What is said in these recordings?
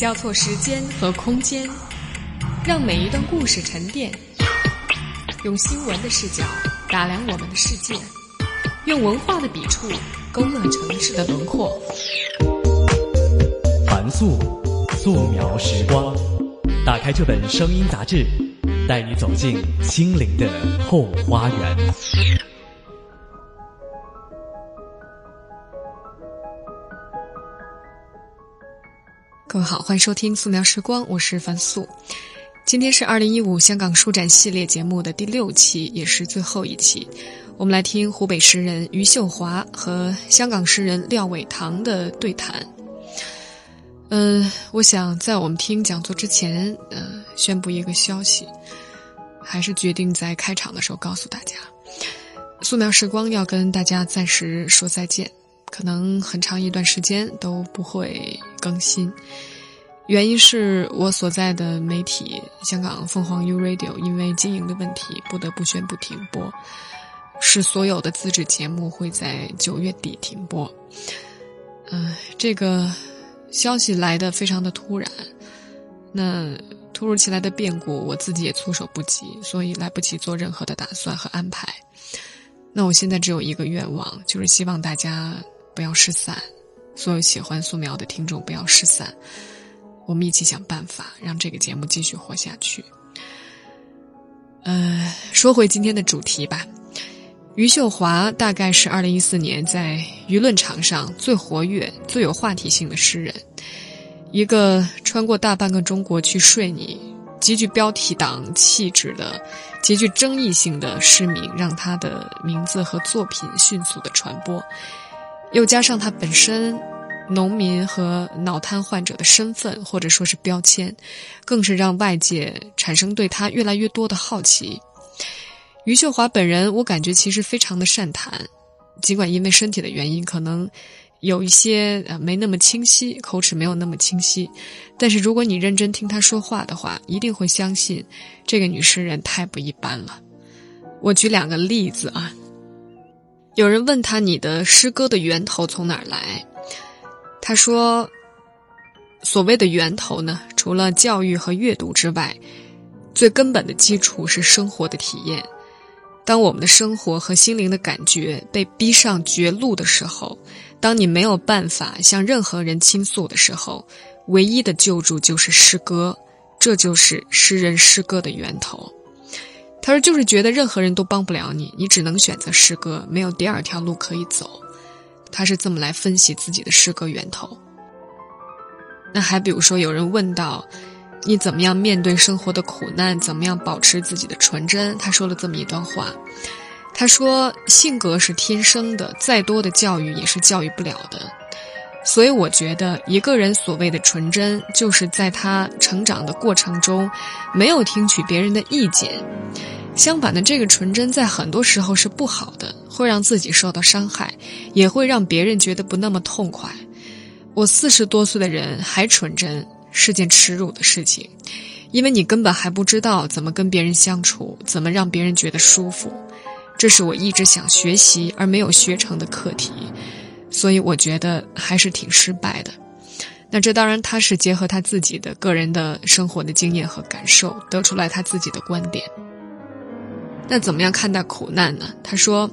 交错时间和空间，让每一段故事沉淀。用新闻的视角打量我们的世界，用文化的笔触勾勒城市的轮廓。凡素，素描时光。打开这本声音杂志，带你走进心灵的后花园。各位好，欢迎收听素描时光，我是樊素。今天是二零一五香港书展系列节目的第六期，也是最后一期。我们来听湖北诗人余秀华和香港诗人廖伟棠的对谈。嗯，我想在我们听讲座之前，呃，宣布一个消息，还是决定在开场的时候告诉大家，素描时光要跟大家暂时说再见。可能很长一段时间都不会更新，原因是我所在的媒体香港凤凰 U Radio 因为经营的问题不得不宣布停播，是所有的自制节目会在九月底停播。嗯，这个消息来的非常的突然，那突如其来的变故我自己也措手不及，所以来不及做任何的打算和安排。那我现在只有一个愿望，就是希望大家。不要失散，所有喜欢素描的听众不要失散，我们一起想办法让这个节目继续活下去。呃，说回今天的主题吧，余秀华大概是二零一四年在舆论场上最活跃、最有话题性的诗人，一个穿过大半个中国去睡你，极具标题党气质的、极具争议性的诗名，让他的名字和作品迅速的传播。又加上他本身农民和脑瘫患者的身份，或者说是标签，更是让外界产生对他越来越多的好奇。余秀华本人，我感觉其实非常的善谈，尽管因为身体的原因，可能有一些呃没那么清晰，口齿没有那么清晰。但是如果你认真听他说话的话，一定会相信这个女诗人太不一般了。我举两个例子啊。有人问他：“你的诗歌的源头从哪儿来？”他说：“所谓的源头呢，除了教育和阅读之外，最根本的基础是生活的体验。当我们的生活和心灵的感觉被逼上绝路的时候，当你没有办法向任何人倾诉的时候，唯一的救助就是诗歌，这就是诗人诗歌的源头。”他说：“就是觉得任何人都帮不了你，你只能选择诗歌，没有第二条路可以走。”他是这么来分析自己的诗歌源头。那还比如说，有人问到：“你怎么样面对生活的苦难？怎么样保持自己的纯真？”他说了这么一段话：“他说，性格是天生的，再多的教育也是教育不了的。”所以我觉得，一个人所谓的纯真，就是在他成长的过程中，没有听取别人的意见。相反的，这个纯真在很多时候是不好的，会让自己受到伤害，也会让别人觉得不那么痛快。我四十多岁的人还纯真，是件耻辱的事情，因为你根本还不知道怎么跟别人相处，怎么让别人觉得舒服。这是我一直想学习而没有学成的课题。所以我觉得还是挺失败的。那这当然，他是结合他自己的个人的生活的经验和感受，得出来他自己的观点。那怎么样看待苦难呢？他说：“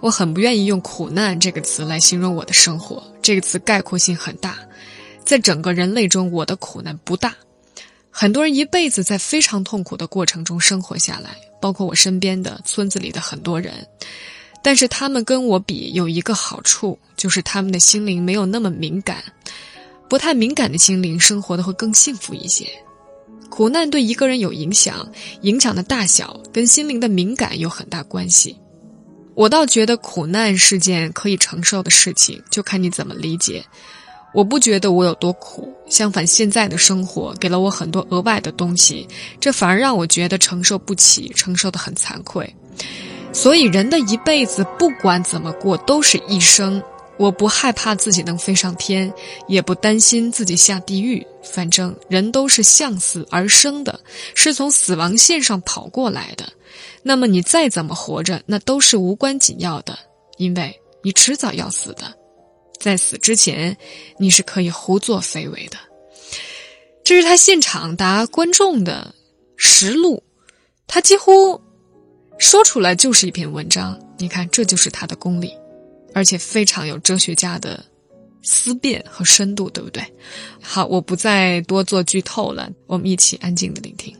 我很不愿意用苦难这个词来形容我的生活，这个词概括性很大。在整个人类中，我的苦难不大。很多人一辈子在非常痛苦的过程中生活下来，包括我身边的村子里的很多人。”但是他们跟我比有一个好处，就是他们的心灵没有那么敏感，不太敏感的心灵生活的会更幸福一些。苦难对一个人有影响，影响的大小跟心灵的敏感有很大关系。我倒觉得苦难是件可以承受的事情，就看你怎么理解。我不觉得我有多苦，相反，现在的生活给了我很多额外的东西，这反而让我觉得承受不起，承受的很惭愧。所以，人的一辈子不管怎么过都是一生。我不害怕自己能飞上天，也不担心自己下地狱。反正人都是向死而生的，是从死亡线上跑过来的。那么你再怎么活着，那都是无关紧要的，因为你迟早要死的。在死之前，你是可以胡作非为的。这是他现场答观众的实录，他几乎说出来就是一篇文章。你看，这就是他的功力，而且非常有哲学家的思辨和深度，对不对？好，我不再多做剧透了，我们一起安静的聆听。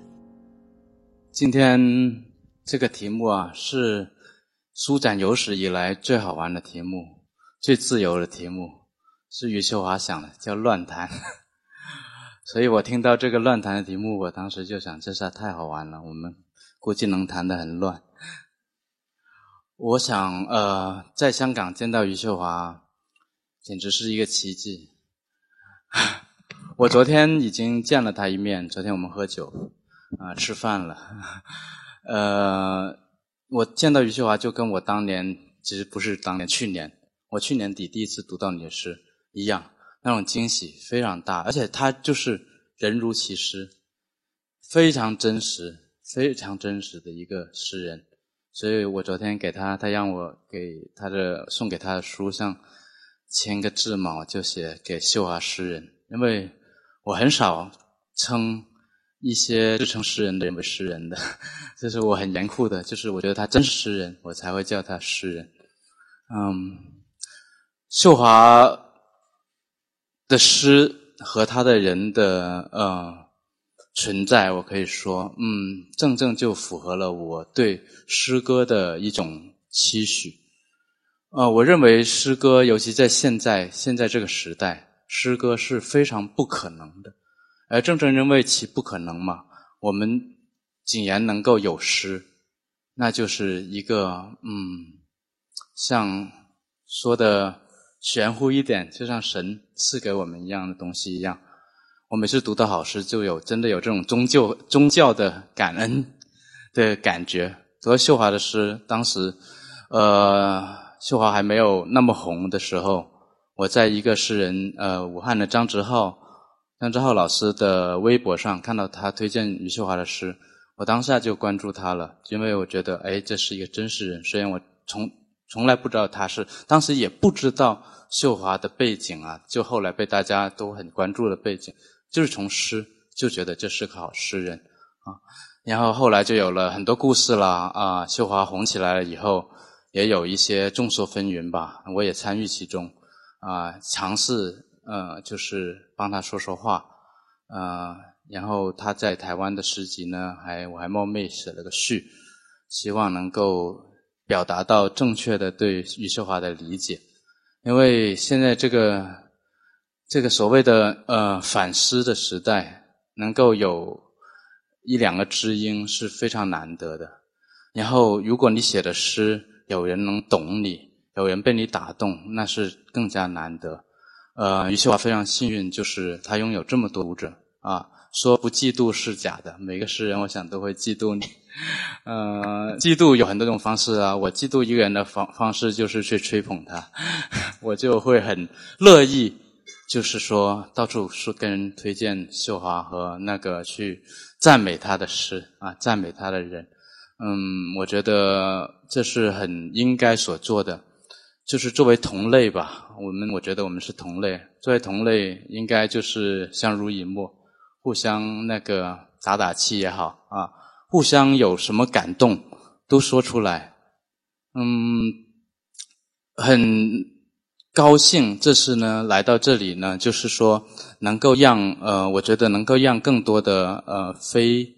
今天这个题目啊，是书展有史以来最好玩的题目，最自由的题目，是余秀华想的，叫乱谈。所以我听到这个乱谈的题目，我当时就想，这下太好玩了，我们估计能谈得很乱。我想，呃，在香港见到余秀华，简直是一个奇迹。我昨天已经见了他一面，昨天我们喝酒，啊，吃饭了。呃，我见到余秀华，就跟我当年，其实不是当年，去年，我去年底第一次读到你的诗一样。那种惊喜非常大，而且他就是人如其诗，非常真实、非常真实的一个诗人。所以我昨天给他，他让我给他的送给他的书上签个字嘛，就写给秀华诗人，因为我很少称一些自称诗人的人为诗人的，这是我很严酷的，就是我觉得他真是诗人，我才会叫他诗人。嗯，秀华。的诗和他的人的呃存在，我可以说，嗯，正正就符合了我对诗歌的一种期许。呃，我认为诗歌，尤其在现在现在这个时代，诗歌是非常不可能的。而正正因为其不可能嘛，我们竟然能够有诗，那就是一个嗯，像说的。玄乎一点，就像神赐给我们一样的东西一样。我每次读到好诗，就有真的有这种宗教宗教的感恩的感觉。读到秀华的诗，当时呃，秀华还没有那么红的时候，我在一个诗人呃，武汉的张直浩张直浩老师的微博上看到他推荐余秀华的诗，我当下就关注他了，因为我觉得哎，这是一个真实人。虽然我从从来不知道他是，当时也不知道秀华的背景啊，就后来被大家都很关注的背景，就是从诗就觉得这是个好诗人啊。然后后来就有了很多故事啦啊，秀华红起来了以后，也有一些众说纷纭吧，我也参与其中啊，尝试呃就是帮他说说话呃，然后他在台湾的诗集呢，还我还冒昧写了个序，希望能够。表达到正确的对余秀华的理解，因为现在这个这个所谓的呃反思的时代，能够有一两个知音是非常难得的。然后，如果你写的诗有人能懂你，有人被你打动，那是更加难得。呃，余秀华非常幸运，就是他拥有这么多读者啊。说不嫉妒是假的，每个诗人我想都会嫉妒你。呃，嫉妒有很多种方式啊。我嫉妒一个人的方方式就是去吹捧他，我就会很乐意，就是说到处说跟人推荐秀华和那个去赞美他的诗啊，赞美他的人。嗯，我觉得这是很应该所做的，就是作为同类吧。我们我觉得我们是同类，作为同类应该就是相濡以沫。互相那个打打气也好啊，互相有什么感动都说出来。嗯，很高兴这次呢来到这里呢，就是说能够让呃，我觉得能够让更多的呃非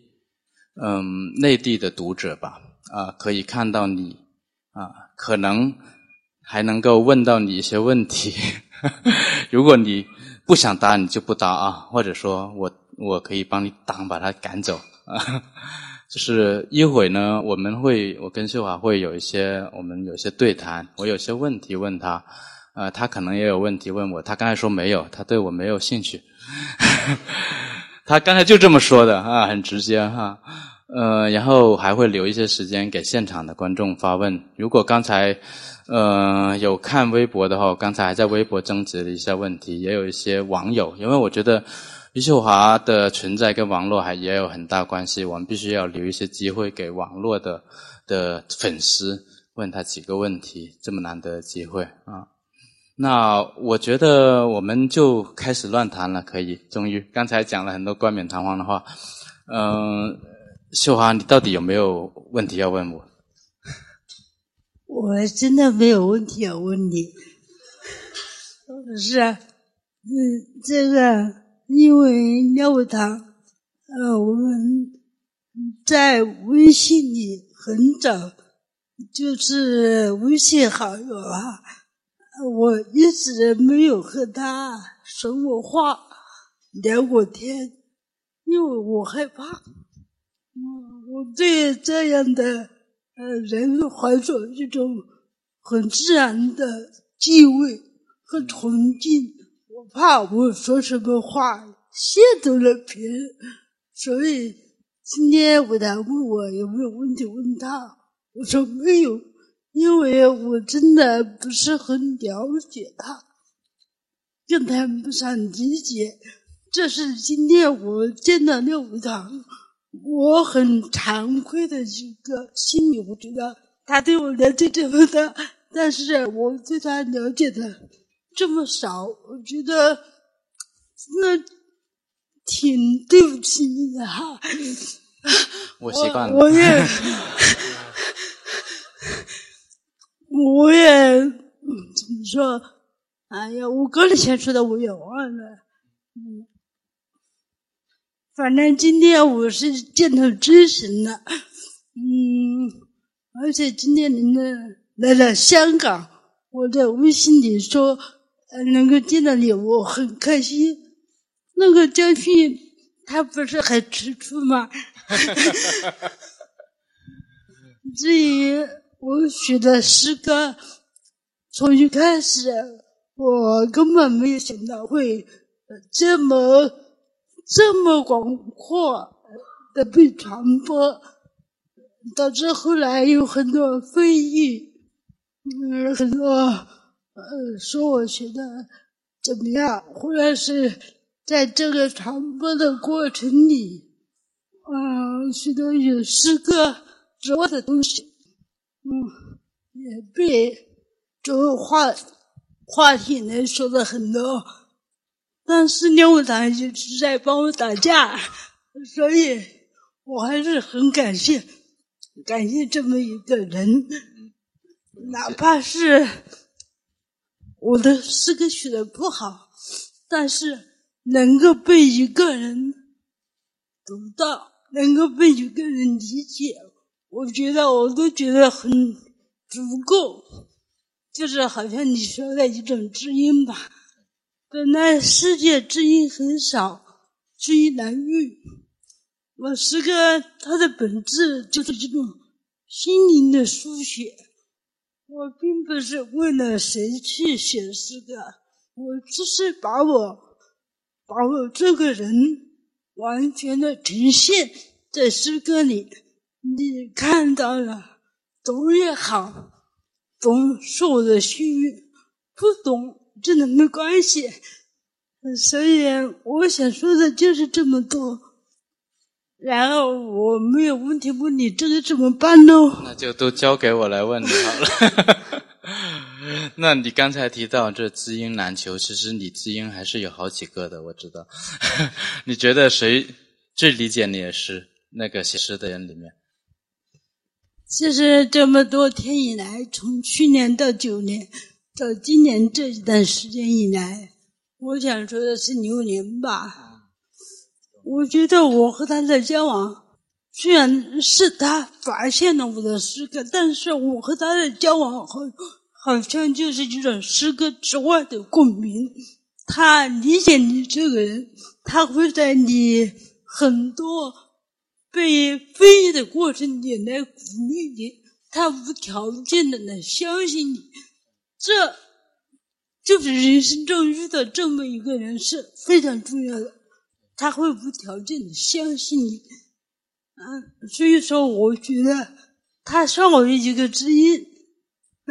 嗯内地的读者吧啊，可以看到你啊，可能还能够问到你一些问题。如果你不想答，你就不答啊，或者说我。我可以帮你挡，把他赶走啊！就是一会呢，我们会，我跟秀华会有一些，我们有些对谈。我有些问题问他，呃，他可能也有问题问我。他刚才说没有，他对我没有兴趣。他刚才就这么说的啊，很直接哈。呃，然后还会留一些时间给现场的观众发问。如果刚才呃有看微博的话，我刚才还在微博征集了一下问题，也有一些网友，因为我觉得。余秀华的存在跟网络还也有很大关系，我们必须要留一些机会给网络的的粉丝问他几个问题，这么难得的机会啊。那我觉得我们就开始乱谈了，可以。终于，刚才讲了很多冠冕堂皇的话。嗯，秀华，你到底有没有问题要问我？我真的没有问题要问你。是啊，嗯，这个因为廖伟堂，呃，我们在微信里很早就是微信好友啊。我一直没有和他说过话、聊过天，因为我害怕。我我对这样的呃人怀着一种很自然的敬畏和崇敬，我怕我说什么话亵渎了别人，所以今天我他问我有没有问题问他，我说没有。因为我真的不是很了解他，更谈不上理解。这是今天我见到廖武堂，我很惭愧的一个心理。我觉得他对我了解这么多，但是我对他了解的这么少，我觉得 那挺对不起你的哈。我习惯了。我也。我也怎么说？哎呀，我个人想说的我也忘了。嗯，反正今天我是见到真神了。嗯，而且今天您呢来了香港，我在微信里说能够见到你，我很开心。那个江勋他不是很吃醋吗？至于。我写的诗歌，从一开始我根本没有想到会这么这么广阔的被传播，导致后来有很多非议，嗯，很多呃说我写的怎么样，或者是在这个传播的过程里，嗯，许多有诗歌之外的东西。嗯，也被这个话话题呢说的很多，但是呢，我堂一直在帮我打架，所以我还是很感谢感谢这么一个人，哪怕是我的诗歌写的不好，但是能够被一个人读到，能够被一个人理解。我觉得我都觉得很足够，就是好像你说的一种知音吧。本来世界知音很少，知音难遇。我诗歌它的本质就是这种心灵的书写。我并不是为了谁去写诗歌，我只是把我把我这个人完全的呈现在诗歌里。你看到了，懂也好，懂是我的幸运，不懂真的没关系。所以我想说的就是这么多。然后我没有问题问你，这个怎么办呢？那就都交给我来问你好了。那你刚才提到这知音难求，其实你知音还是有好几个的，我知道。你觉得谁最理解你的诗？那个写诗的人里面？其实这么多天以来，从去年到九年，到今年这一段时间以来，我想说的是牛年吧。我觉得我和他的交往，虽然是他发现了我的诗歌，但是我和他的交往好，好像就是一种诗歌之外的共鸣。他理解你这个人，他会在你很多。被非议的过程里来鼓励你，他无条件的来相信你，这就是人生中遇到这么一个人是非常重要的，他会无条件的相信你，嗯，所以说我觉得他算我一个知音，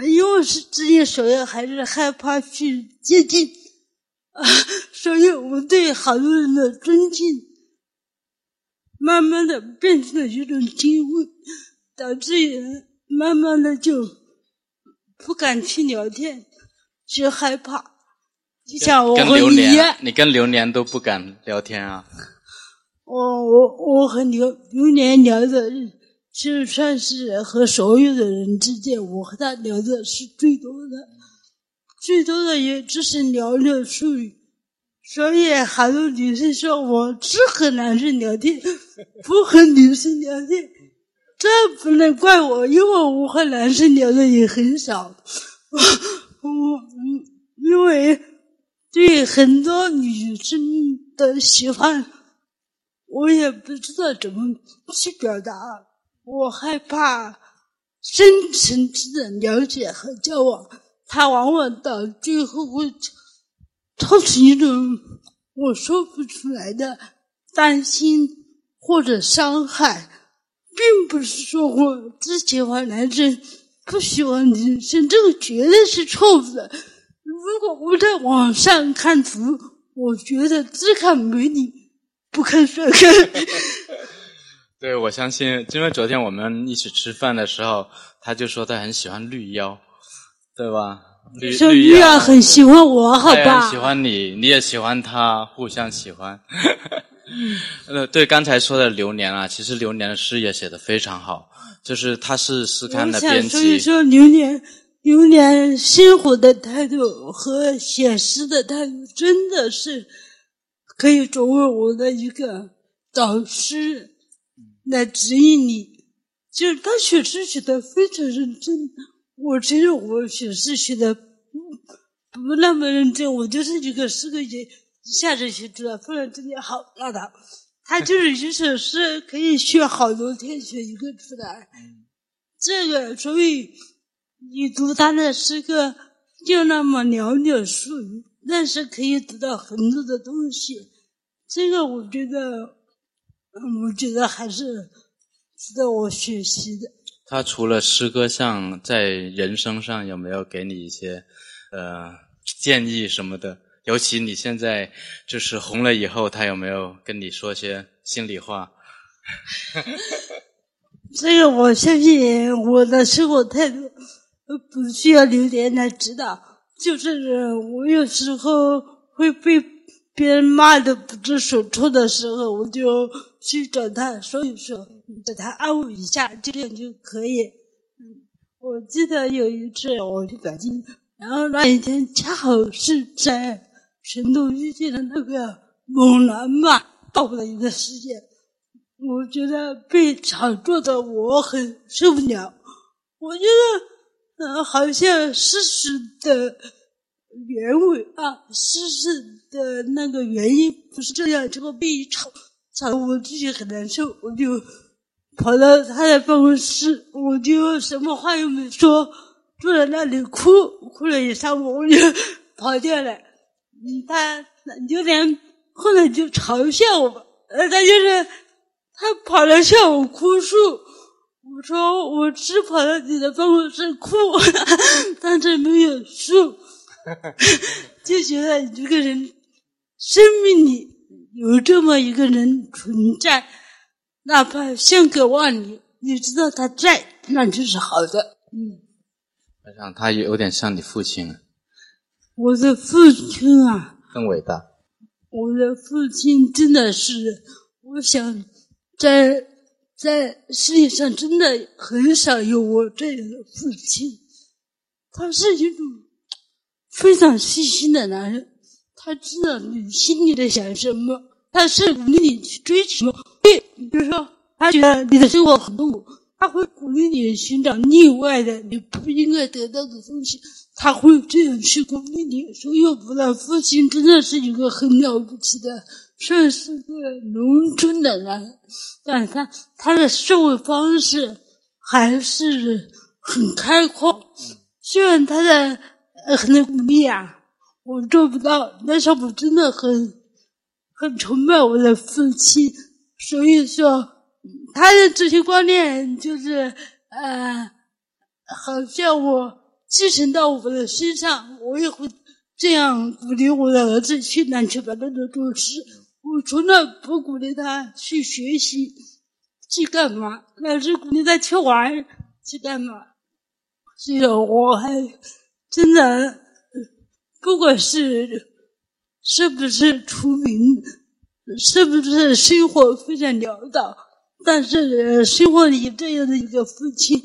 因为是知音，所以还是害怕去接近，啊，所以我对好多人的尊敬。慢慢的变成了一种敬畏，导致人慢慢的就不敢去聊天。去害怕。就像我跟和你一样，，你跟榴莲都不敢聊天啊？我我我和刘刘莲聊的，就算是和所有的人之间，我和他聊的是最多的，最多的也只是聊聊术语。所以好多女生说我只和男生聊天，不和女生聊天，这不能怪我，因为我和男生聊的也很少。我嗯，因为对很多女生的喜欢。我也不知道怎么去表达，我害怕深层次的了解和交往，它往往到最后会它是一种我说不出来的担心或者伤害，并不是说我只喜欢男生，不喜欢女生，这个绝对是错误的。如果我在网上看图，我觉得只看美女。不看帅哥，对，我相信，因为昨天我们一起吃饭的时候，他就说他很喜欢绿妖，对吧？绿说绿玉儿很喜欢我，好吧？喜欢你，你也喜欢他，互相喜欢。呃，对，刚才说的流年啊，其实流年的诗也写的非常好，就是他是诗刊的编想说一辑，说流年，流年生活的态度和写诗的态度，真的是可以作为我的一个导师来指引你。就是他写诗写的非常认真，我承认我写诗写的不不那么认真，我就是一个诗歌写一下子写出来，不然真的好那的。他就是一首诗可以学好多天，写一个出来。这个，所以你读他的诗歌就那么寥寥数语，但是可以得到很多的东西。这个我觉得，嗯我觉得还是值得我学习的。他除了诗歌上，在人生上有没有给你一些呃建议什么的？尤其你现在就是红了以后，他有没有跟你说些心里话？这个我相信我的生活态度不需要榴莲来指导，就是我有时候会被别人骂的不知所措的时候，我就去找他说一说，给他安慰一下，这样就可以。嗯，我记得有一次我去北京，然后那一天恰好是在成都遇见了那个猛男嘛爆的一个事件。我觉得被炒作的我很受不了。我觉得，呃，好像事实的原委啊，事实的那个原因不是这样，结果被一炒，炒得我自己很难受，我就跑到他的办公室，我就什么话又没说，坐在那里哭，哭了一上午，我就跑掉了。嗯，他有点后来就嘲笑我，呃，他就是。他跑来向我哭诉，我说我只跑到你的办公室哭，但是没有诉，就觉得你这个人生命里有这么一个人存在，哪怕相隔万里，你知道他在，那就是好的。嗯，我想他有点像你父亲，我的父亲啊，更伟大。我的父亲真的是，我想。在在世界上，真的很少有我这样的父亲。他是一种非常细心的男人，他知道你心里在想什么，他是鼓励你去追求。比如说，他觉得你的生活很痛苦，他会鼓励你寻找另外的你不应该得到的东西，他会这样去鼓励你。所以，我的父亲真的是一个很了不起的。算是个农村的人，但他他的生活方式还是很开阔。虽然他的呃很多鼓励啊，我做不到，但是我真的很很崇拜我的父亲。所以说，他的这些观念就是呃，好像我继承到我的身上，我也会这样鼓励我的儿子去南去把那个做事。我从来不鼓励他去学习，去干嘛，老是鼓励他去玩，去干嘛。所以我还真的不管是是不是出名，是不是生活非常潦倒，但是生活里这样的一个父亲，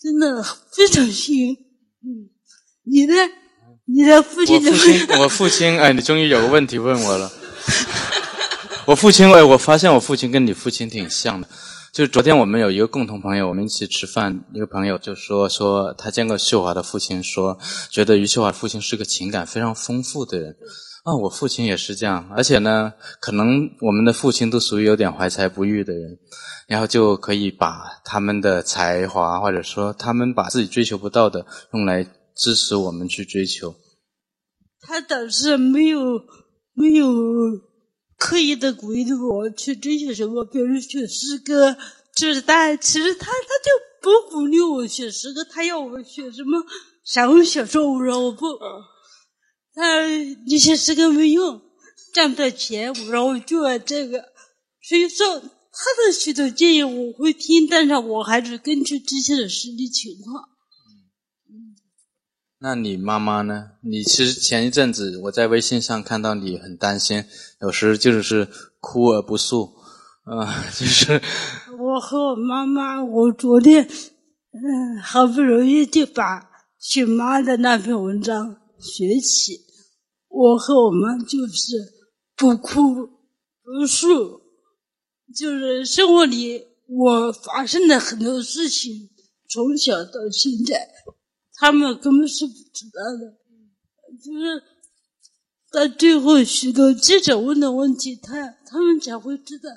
真的非常幸运。嗯，你呢？你的父亲我父亲，我父亲，哎，你终于有个问题问我了。我父亲，哎，我发现我父亲跟你父亲挺像的。就是昨天我们有一个共同朋友，我们一起吃饭，一个朋友就说说他见过秀华的父亲，说觉得于秀华的父亲是个情感非常丰富的人。啊，我父亲也是这样，而且呢，可能我们的父亲都属于有点怀才不遇的人，然后就可以把他们的才华，或者说他们把自己追求不到的，用来支持我们去追求。他倒是没有没有刻意的鼓励我去追求什么，比如学诗歌，就是他其实他他就不鼓励我学诗歌，他要我学什么散文小说，我说我不。他你写诗歌没用，赚不到钱，然后就玩这个。所以说，他的许多建议我会听，但是我还是根据之前的实际情况。那你妈妈呢？你其实前一阵子我在微信上看到你很担心，有时就是哭而不诉，啊，就是我和我妈妈，我昨天嗯，好不容易就把许妈的那篇文章。学习，我和我妈就是不哭不诉，就是生活里我发生的很多事情，从小到现在，他们根本是不知道的。就是到最后许多记者问的问题，他他们才会知道，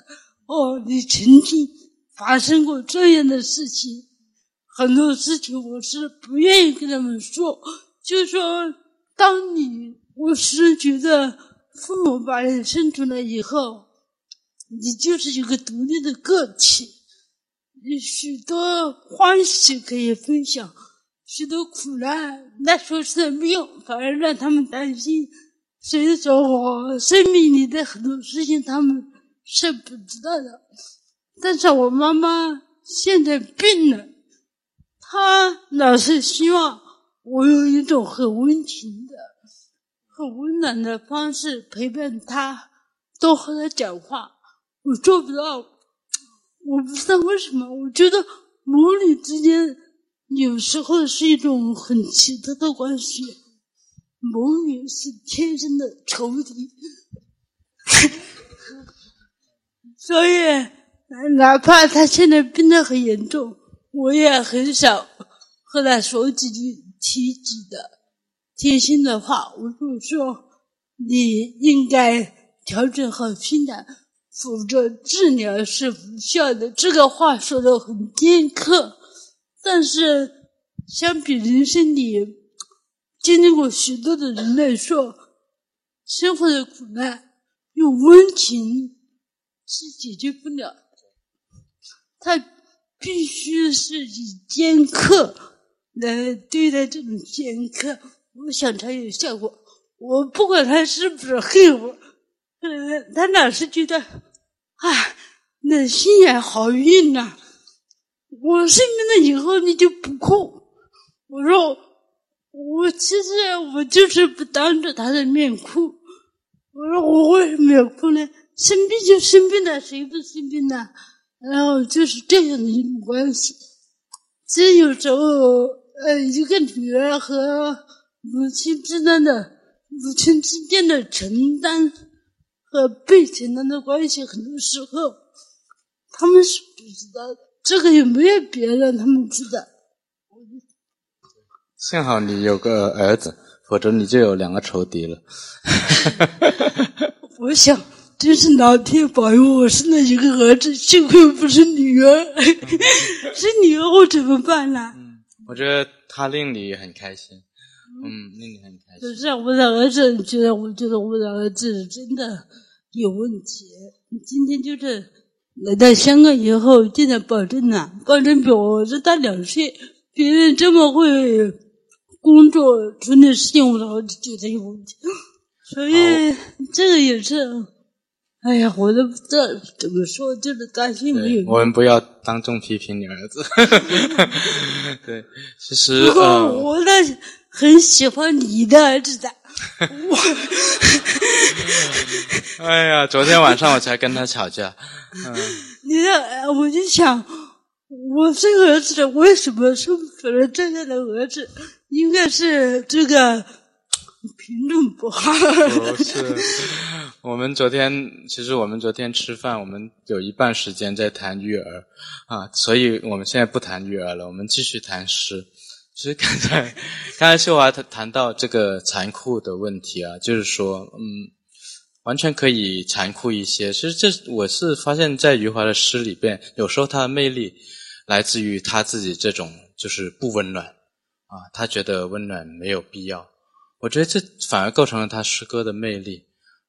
哦，你曾经发生过这样的事情。很多事情我是不愿意跟他们说，就说。当你我是觉得父母把你生出来以后，你就是一个独立的个体，你许多欢喜可以分享，许多苦难那说是没用，反而让他们担心。所以说我生命里的很多事情他们是不知道的。但是我妈妈现在病了，她老是希望。我用一种很温情的、很温暖的方式陪伴他，多和他讲话。我做不到，我不知道为什么。我觉得母女之间有时候是一种很奇特的关系，母女是天生的仇敌，所以哪怕他现在病得很严重，我也很少和他说几句。提及的贴心的话，我就说你应该调整好心态，否则治疗是无效的。这个话说的很尖刻，但是相比人生里经历过许多的人来说，生活的苦难用温情是解决不了的，他必须是以尖刻。来对待这种尖刻，我想才有效果。我不管他是不是恨我，他老是觉得，啊，那心眼好硬呐。我生病了以后你就不哭，我说我其实我就是不当着他的面哭。我说我为什么要哭呢？生病就生病了，谁不生病呢？然后就是这样的一种关系。其实有时候。呃，一个女儿和母亲之间的母亲之间的承担和被承担的关系，很多时候他们是不知道的。这个也没有别人他们知道。幸好你有个儿子，否则你就有两个仇敌了。我想，真是老天保佑我生了一个儿子，幸亏不是女儿。是女儿，我怎么办呢？我觉得他令你很开心，嗯，令你很开心。就是我们的儿子，觉得我觉得我们的儿子真的有问题。今天就是来到香港以后，见到保证了，保证比我儿子大两岁。别人这么会工作处理事情，我觉得有问题。所以这个也是。哎呀，我都不知道怎么说，就是担心没有。我们不要当众批评你儿子。对，其实我那很喜欢你的儿子的。我 哎呀，昨天晚上我才跟他吵架。你看，我就想，我这个儿子为什么生出了这样的儿子？应该是这个品种不好。不是，我们昨天其实我们昨天吃饭，我们有一半时间在谈育儿啊，所以我们现在不谈育儿了，我们继续谈诗。其实刚才刚才秀华谈谈到这个残酷的问题啊，就是说，嗯，完全可以残酷一些。其实这我是发现，在余华的诗里边，有时候他的魅力来自于他自己这种就是不温暖啊，他觉得温暖没有必要。我觉得这反而构成了他诗歌的魅力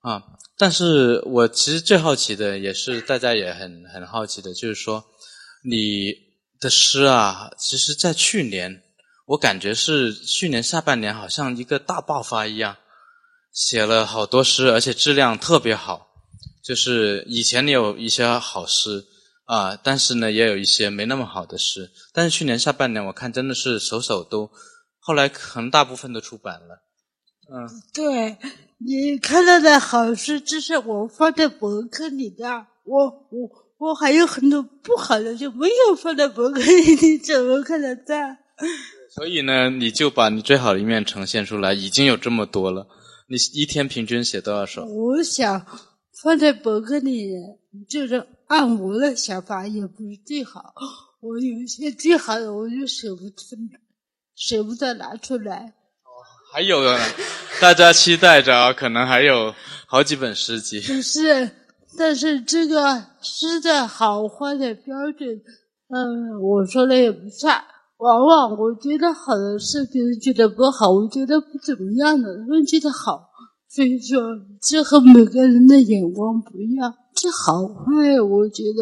啊。但是我其实最好奇的，也是大家也很很好奇的，就是说你的诗啊，其实在去年。我感觉是去年下半年，好像一个大爆发一样，写了好多诗，而且质量特别好。就是以前你有一些好诗啊，但是呢，也有一些没那么好的诗。但是去年下半年，我看真的是首首都，后来可能大部分都出版了。嗯，对你看到的好事，这是我放在博客里的。我我我还有很多不好的，就没有放在博客里，你怎么看得到？所以呢，你就把你最好的一面呈现出来，已经有这么多了。你一天平均写多少首？我想放在博客里，就是按我的想法，也不是最好。我有一些最好的，我就舍不得，舍不得拿出来。还有，大家期待着，可能还有好几本诗集。不是，但是这个诗的好坏的标准，嗯，我说的也不算。往往我觉得好的是，别人觉得不好；我觉得不怎么样的，他们觉得好。所以说，这和每个人的眼光不一样。这好坏，我觉得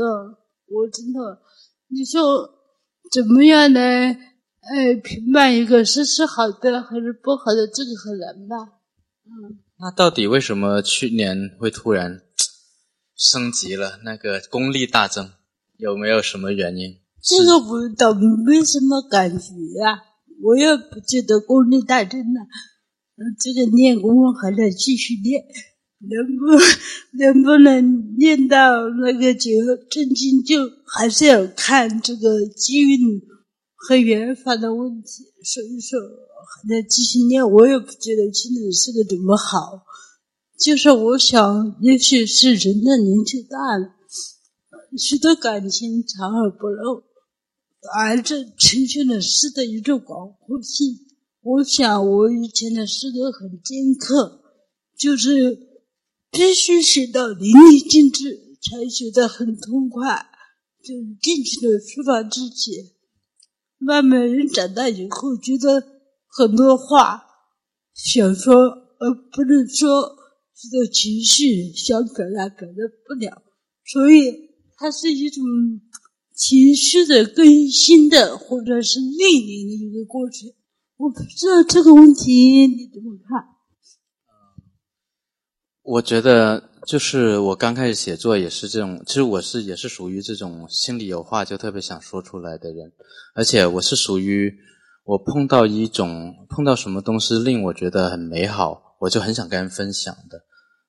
我真的，你说怎么样呢？哎，评判一个是是好的还是不好的，这个很难吧？嗯。那到底为什么去年会突然升级了？那个功力大增，有没有什么原因？这个我倒没什么感觉呀，我也不觉得功力大增了。这个练功还得继续练，能不能不能练到那个九正经，就还是要看这个机运和缘法的问题。所以说还得继续练。我也不觉得现在是个怎么好，就是我想，也许是人的年纪大了，许多感情藏而不露。而这呈现了诗的一种广阔性。我想，我以前的诗歌很尖刻，就是必须写到淋漓尽致，才写得很痛快。就是进去了书房之前，慢慢人长大以后，觉得很多话想说而不能说，这个情绪想表达表达不了，所以它是一种。情绪的更新的，或者是历练的一个过程，我不知道这个问题你怎么看？我觉得就是我刚开始写作也是这种，其实我是也是属于这种心里有话就特别想说出来的人，而且我是属于我碰到一种碰到什么东西令我觉得很美好，我就很想跟人分享的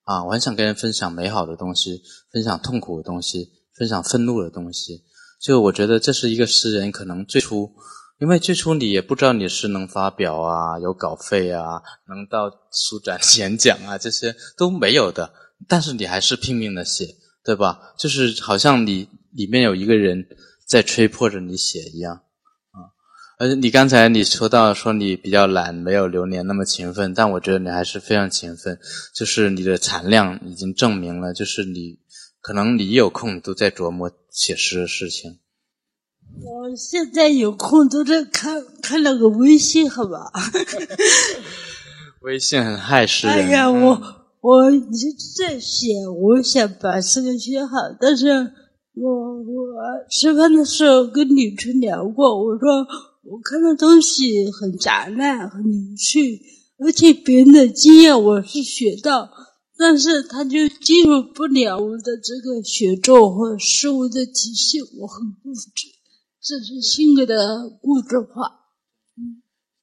啊，我很想跟人分享美好的东西，分享痛苦的东西，分享愤怒的东西。就我觉得这是一个诗人可能最初，因为最初你也不知道你是能发表啊，有稿费啊，能到书展 演讲啊，这些都没有的。但是你还是拼命的写，对吧？就是好像你里面有一个人在吹破着你写一样啊。而且你刚才你说到说你比较懒，没有流年那么勤奋，但我觉得你还是非常勤奋。就是你的产量已经证明了，就是你。可能你有空都在琢磨写诗的事情。我现在有空都在看看那个微信，好吧？微信很害诗人。哎呀，我我一直在写，我想把这个写好，但是我我吃饭的时候跟李春聊过，我说我看的东西很杂乱，很零碎，而且别人的经验我是学到。但是他就进入不了我的这个写作和思维的体系，我很固执，这是性格的固执化。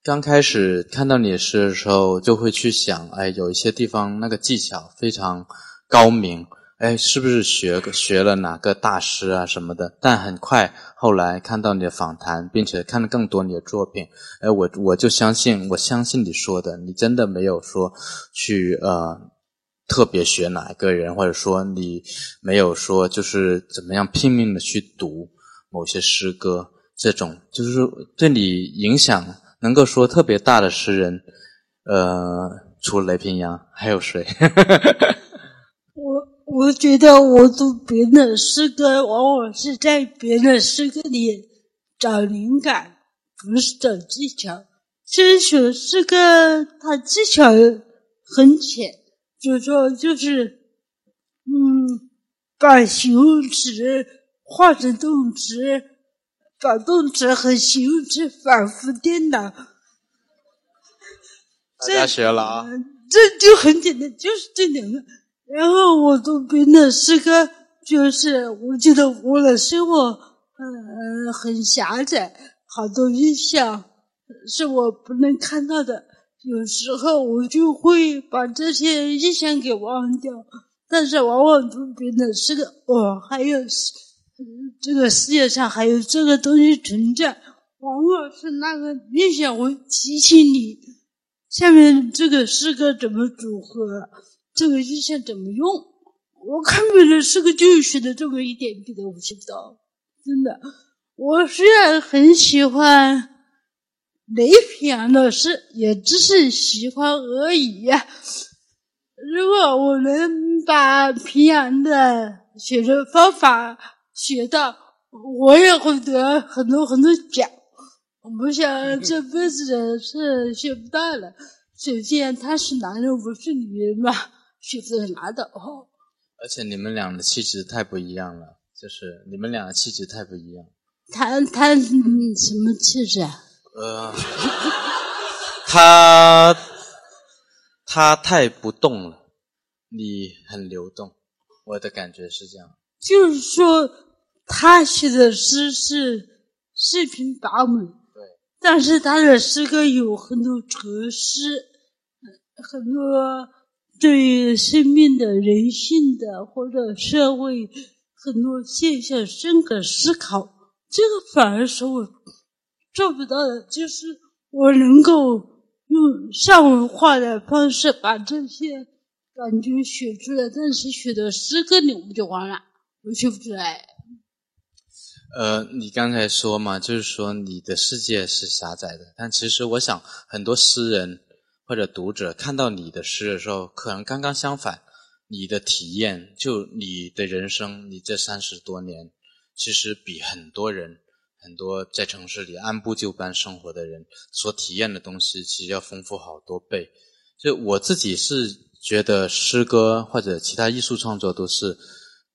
刚开始看到你的诗的时候，就会去想，哎，有一些地方那个技巧非常高明，哎，是不是学学了哪个大师啊什么的？但很快后来看到你的访谈，并且看了更多你的作品，哎，我我就相信，我相信你说的，你真的没有说去呃特别学哪一个人，或者说你没有说就是怎么样拼命的去读某些诗歌，这种就是对你影响。能够说特别大的诗人，呃，除了雷平阳，还有谁？我我觉得我读别人的诗歌，往往是在别人的诗歌里找灵感，不是找技巧。这首诗歌它技巧很浅，就说就是，嗯，把形容词化成动词。把动词和形容词反复颠倒，大家学了啊！这就很简单，就是这两个。然后我读别人的诗歌，就是我觉得我的生活，嗯，很狭窄，好多印象是我不能看到的。有时候我就会把这些印象给忘掉，但是往往读别人的诗歌，哦，还有。这个世界上还有这个东西存在，往往是那个印象会提醒你，下面这个诗歌怎么组合，这个印象怎么用。我看别人诗歌就学的这么一点，别的我学不到。真的，我虽然很喜欢雷平阳的诗，也只是喜欢而已。如果我能把平阳的写作方法，学到，我也会得很多很多奖。我不想 这辈子的事学不到了。首先，他是男人，我是女人嘛，学不到拿到。而且你们俩的气质太不一样了，就是你们俩的气质太不一样。他他什么气质啊？呃，他他太不动了，你很流动，我的感觉是这样。就是说，他写的诗是四平八稳，对，但是他的诗歌有很多哲思，很多对生命的、人性的或者社会很多现象深刻思考。这个反而是我做不到的，就是我能够用上文化的方式把这些感觉写出来，但是写的诗歌里我就完了。我学不出来。呃，你刚才说嘛，就是说你的世界是狭窄的，但其实我想，很多诗人或者读者看到你的诗的时候，可能刚刚相反。你的体验，就你的人生，你这三十多年，其实比很多人、很多在城市里按部就班生活的人所体验的东西，其实要丰富好多倍。就我自己是觉得，诗歌或者其他艺术创作都是。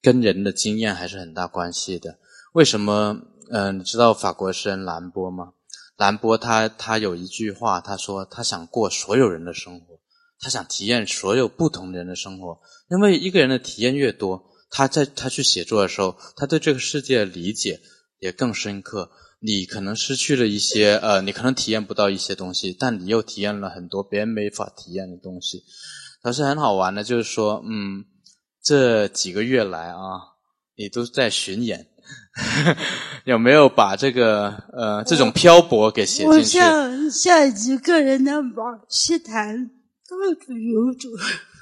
跟人的经验还是很大关系的。为什么？嗯，你知道法国诗人兰波吗？兰波他他有一句话，他说他想过所有人的生活，他想体验所有不同人的生活。因为一个人的体验越多，他在他去写作的时候，他对这个世界的理解也更深刻。你可能失去了一些，呃，你可能体验不到一些东西，但你又体验了很多别人没法体验的东西。倒是很好玩的，就是说，嗯。这几个月来啊，你都在巡演，有没有把这个呃这种漂泊给写进去？我像像一个人的往西谈，到处游走。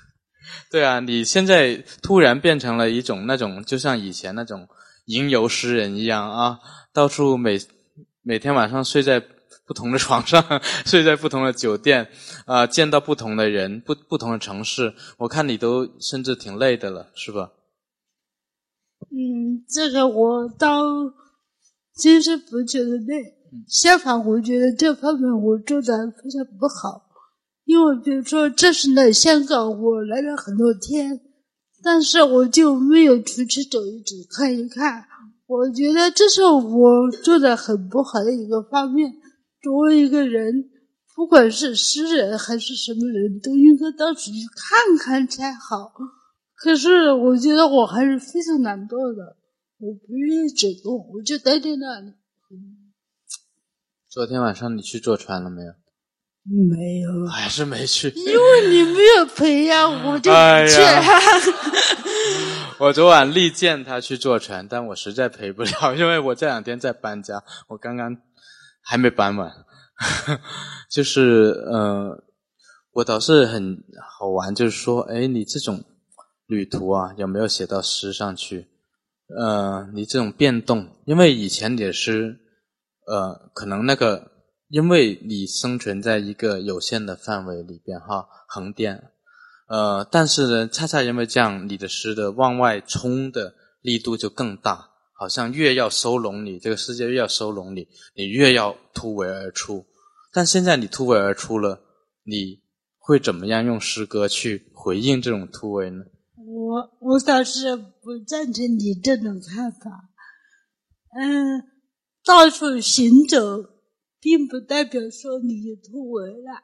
对啊，你现在突然变成了一种那种，就像以前那种吟游诗人一样啊，到处每每天晚上睡在。不同的床上，睡在不同的酒店，啊，见到不同的人，不不同的城市，我看你都甚至挺累的了，是吧？嗯，这个我倒其实不觉得累，相反，我觉得这方面我做的非常不好。因为比如说，这是来香港，我来了很多天，但是我就没有出去走一走、看一看。我觉得这是我做的很不好的一个方面。作为一个人，不管是诗人还是什么人，都应该到处去看看才好。可是我觉得我还是非常懒惰的，我不愿意走动，我就待在那里。昨天晚上你去坐船了没有？没有，还是没去。因为你没有陪呀，我就哎不去。呀我昨晚力荐他去坐船，但我实在陪不了，因为我这两天在搬家，我刚刚还没搬完。就是呃，我倒是很好玩，就是说，哎，你这种旅途啊，有没有写到诗上去？呃，你这种变动，因为以前你的诗，呃，可能那个，因为你生存在一个有限的范围里边哈，横店，呃，但是呢，恰恰因为这样，你的诗的往外冲的力度就更大，好像越要收拢你，这个世界越要收拢你，你越要突围而出。但现在你突围而出了，你会怎么样用诗歌去回应这种突围呢？我我倒是不赞成你这种看法。嗯，到处行走，并不代表说你突围了。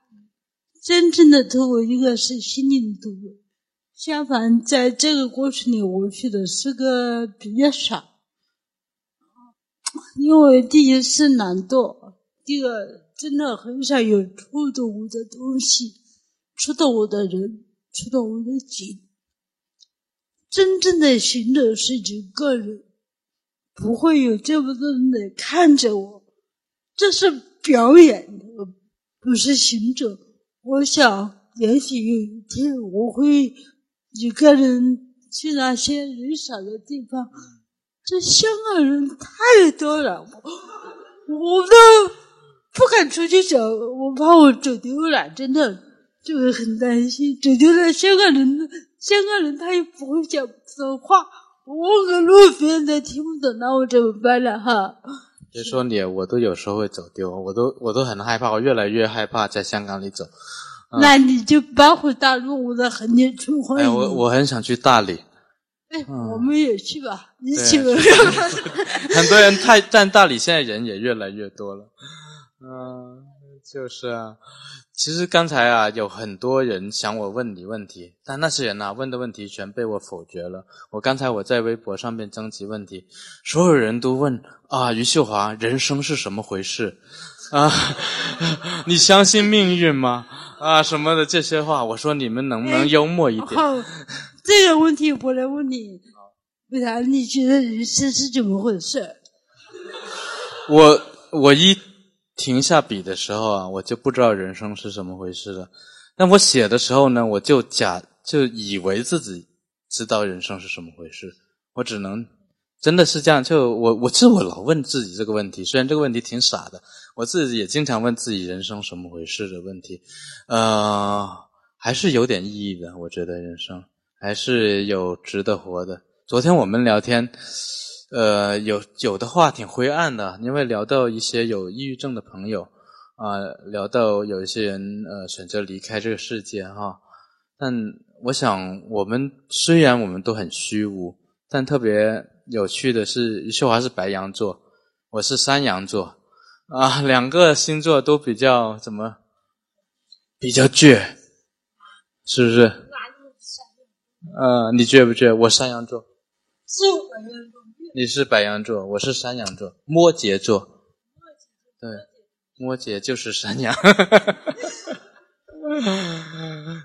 真正的突围应该是心灵突围。相反，在这个过程里，我写的诗歌比较少，因为第一是懒惰，第二真的很少有触动我的东西，触动我的人，触动我的景。真正的行走是一个人，不会有这么多人来看着我，这是表演的，不是行走。我想，也许有一天我会一个人去那些人少的地方。这香港人太多了，我我都不敢出去走，我怕我走丢了，真的就会很担心走丢了。香港人，香港人他又不会讲普通话，我问个路别人都听不懂，那我怎么办呢？哈，别说你，我都有时候会走丢，我都我都很害怕，我越来越害怕在香港里走。那你就搬回大陆，我在横店春欢哎，迎你。我我很想去大理，哎，我们也去吧，一对起吧。很多人太但大理现在人也越来越多了，嗯、就是啊。其实刚才啊，有很多人想我问你问题，但那些人啊问的问题全被我否决了。我刚才我在微博上面征集问题，所有人都问啊，余秀华，人生是什么回事？啊，你相信命运吗？啊，什么的这些话，我说你们能不能幽默一点？这个问题我来问你，为啥你觉得人生是怎么回事？我我一停下笔的时候啊，我就不知道人生是怎么回事了。但我写的时候呢，我就假就以为自己知道人生是什么回事。我只能真的是这样，就我我其实我老问自己这个问题，虽然这个问题挺傻的，我自己也经常问自己人生什么回事的问题。呃，还是有点意义的，我觉得人生还是有值得活的。昨天我们聊天。呃，有有的话挺灰暗的，因为聊到一些有抑郁症的朋友啊、聊到有一些人呃选择离开这个世界哈。但我想，我们虽然我们都很虚无，但特别有趣的是，余秀华是白羊座，我是山羊座啊，两个星座都比较怎么比较倔，是不是？呃，你倔不倔？我山羊座。是白羊座你是白羊座，我是山羊座，摩羯座。对，摩羯就是山羊。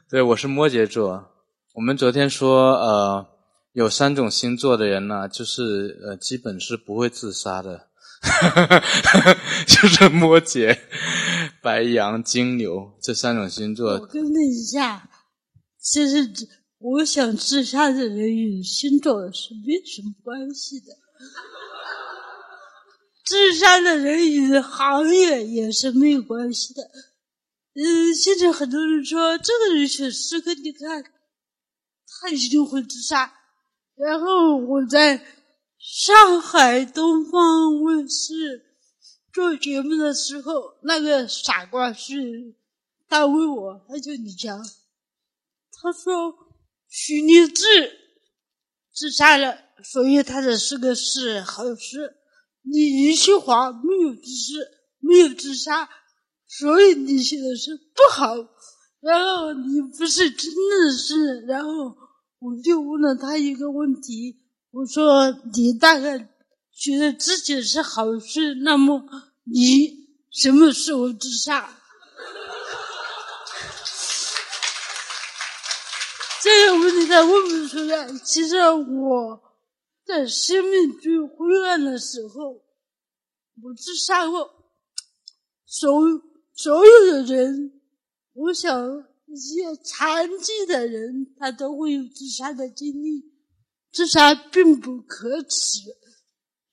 对，我是摩羯座。我们昨天说，呃，有三种星座的人呢、就是呃，基本是不会自杀的，就是摩羯、白羊、金牛这三种星座我座。跟你一下，其实只我想自杀的人与星座是没什么关系的，自杀的人与行业也是没有关系的。嗯，现在很多人说这个人写诗歌，你看他一定会自杀。然后我在上海东方卫视做节目的时候，那个傻瓜是他问我，他就你讲，他说许立志自杀了，所以他的诗歌是好诗。你余秀华没有自杀，没有自杀，所以你写的是不好。然后你不是真的是，然后我就问了他一个问题，我说你大概觉得自己是好事，那么你什么时候自杀？这个问题他问不出来。其实我在生命最灰暗的时候，我自杀过。所所有的人，我想一些残疾的人，他都会有自杀的经历。自杀并不可耻，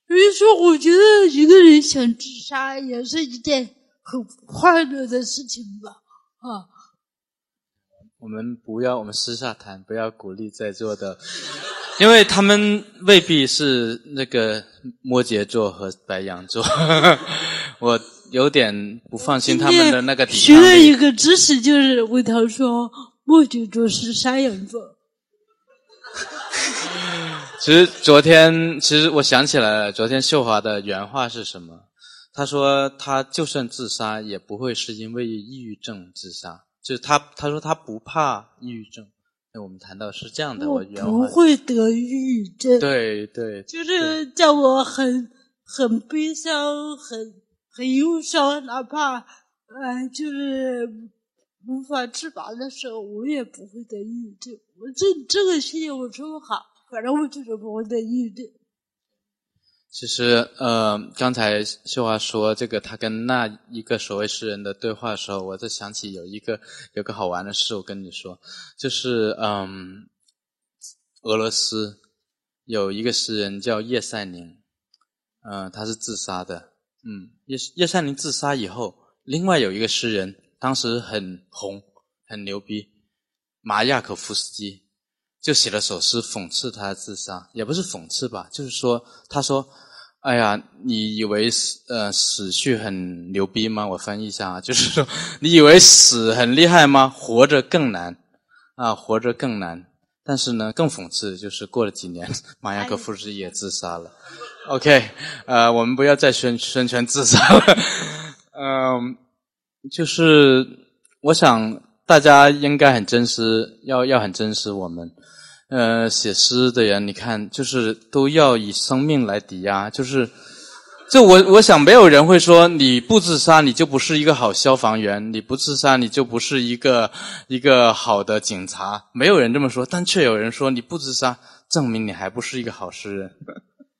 所以说，我觉得一个人想自杀也是一件很快乐的事情吧。啊。我们不要，我们私下谈，不要鼓励在座的，因为他们未必是那个摩羯座和白羊座，我有点不放心他们的那个抵抗力。学了一个知识，就是魏涛说摩羯座是山羊座。其实昨天，其实我想起来了，昨天秀华的原话是什么？他说他就算自杀，也不会是因为抑郁症自杀。就是他，他说他不怕抑郁症。那我们谈到是这样的，我不会得抑郁症。对对，就是叫我很很悲伤，很很忧伤，哪怕呃就是无法自拔的时候，我也不会得抑郁症。我这这个心情我说不好，反正我就是不会得抑郁症。其实，呃，刚才秀华说这个，他跟那一个所谓诗人的对话的时候，我就想起有一个有个好玩的事，我跟你说，就是，嗯，俄罗斯有一个诗人叫叶赛宁，嗯，他是自杀的，嗯，叶叶赛宁自杀以后，另外有一个诗人，当时很红，很牛逼，马亚可夫斯基，就写了首诗讽刺他自杀，也不是讽刺吧，就是说，他说。哎呀，你以为死呃死去很牛逼吗？我翻译一下啊，就是 说，你以为死很厉害吗？活着更难啊，活着更难。但是呢，更讽刺就是过了几年，马亚可夫斯基也自杀了。OK，呃，我们不要再宣宣传自杀了。嗯，就是我想大家应该很珍惜，要要很珍惜我们。呃，写诗的人，你看，就是都要以生命来抵押，就是，就我我想没有人会说你不自杀，你就不是一个好消防员；你不自杀，你就不是一个一个好的警察。没有人这么说，但却有人说你不自杀，证明你还不是一个好诗人。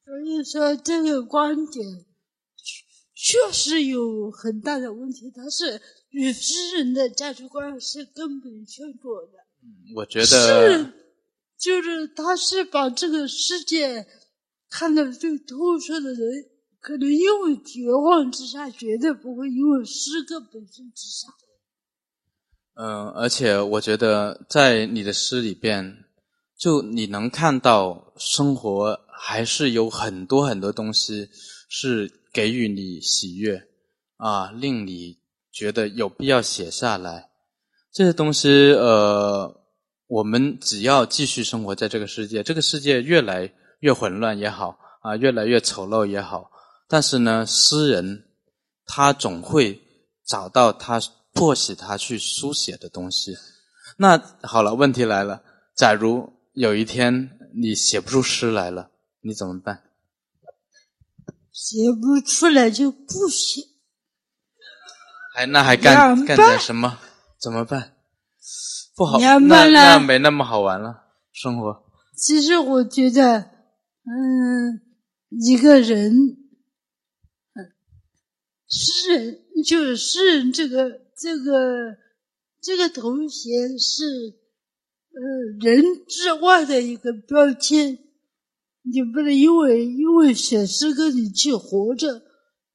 所以说，这个观点确实有很大的问题，它是与诗人的价值观是根本相左的。我觉得。就是他是把这个世界看得最透彻的人，可能因为绝望之下，绝对不会因为诗歌本身自杀。嗯，而且我觉得在你的诗里边，就你能看到生活还是有很多很多东西是给予你喜悦啊，令你觉得有必要写下来这些东西。呃。我们只要继续生活在这个世界，这个世界越来越混乱也好啊，越来越丑陋也好，但是呢，诗人他总会找到他迫使他去书写的东西。那好了，问题来了，假如有一天你写不出诗来了，你怎么办？写不出来就不写。还那还干干点什么？怎么办？不好，那那没那么好玩了，生活。其实我觉得，嗯，一个人，嗯，诗人就是诗人这个这个这个头衔是，呃，人之外的一个标签。你不能因为因为写诗歌你去活着，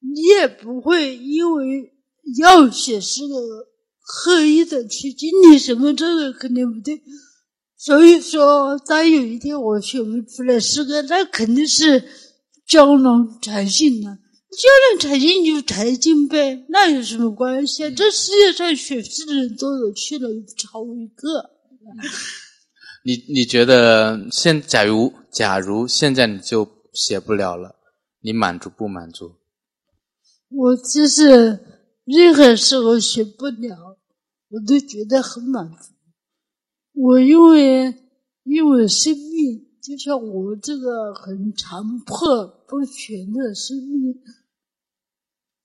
你也不会因为要写诗歌。刻意的去经历什么，这个肯定不对。所以说，当有一天我写不出来诗歌，那肯定是胶囊才尽了。江郎才尽就才尽呗，那有什么关系？这世界上写诗的人都有，去了又不超一个。你你觉得现假如假如现在你就写不了了，你满足不满足？我就是任何时候写不了。我都觉得很满足。我因为因为生命，就像我这个很残破不全的生命，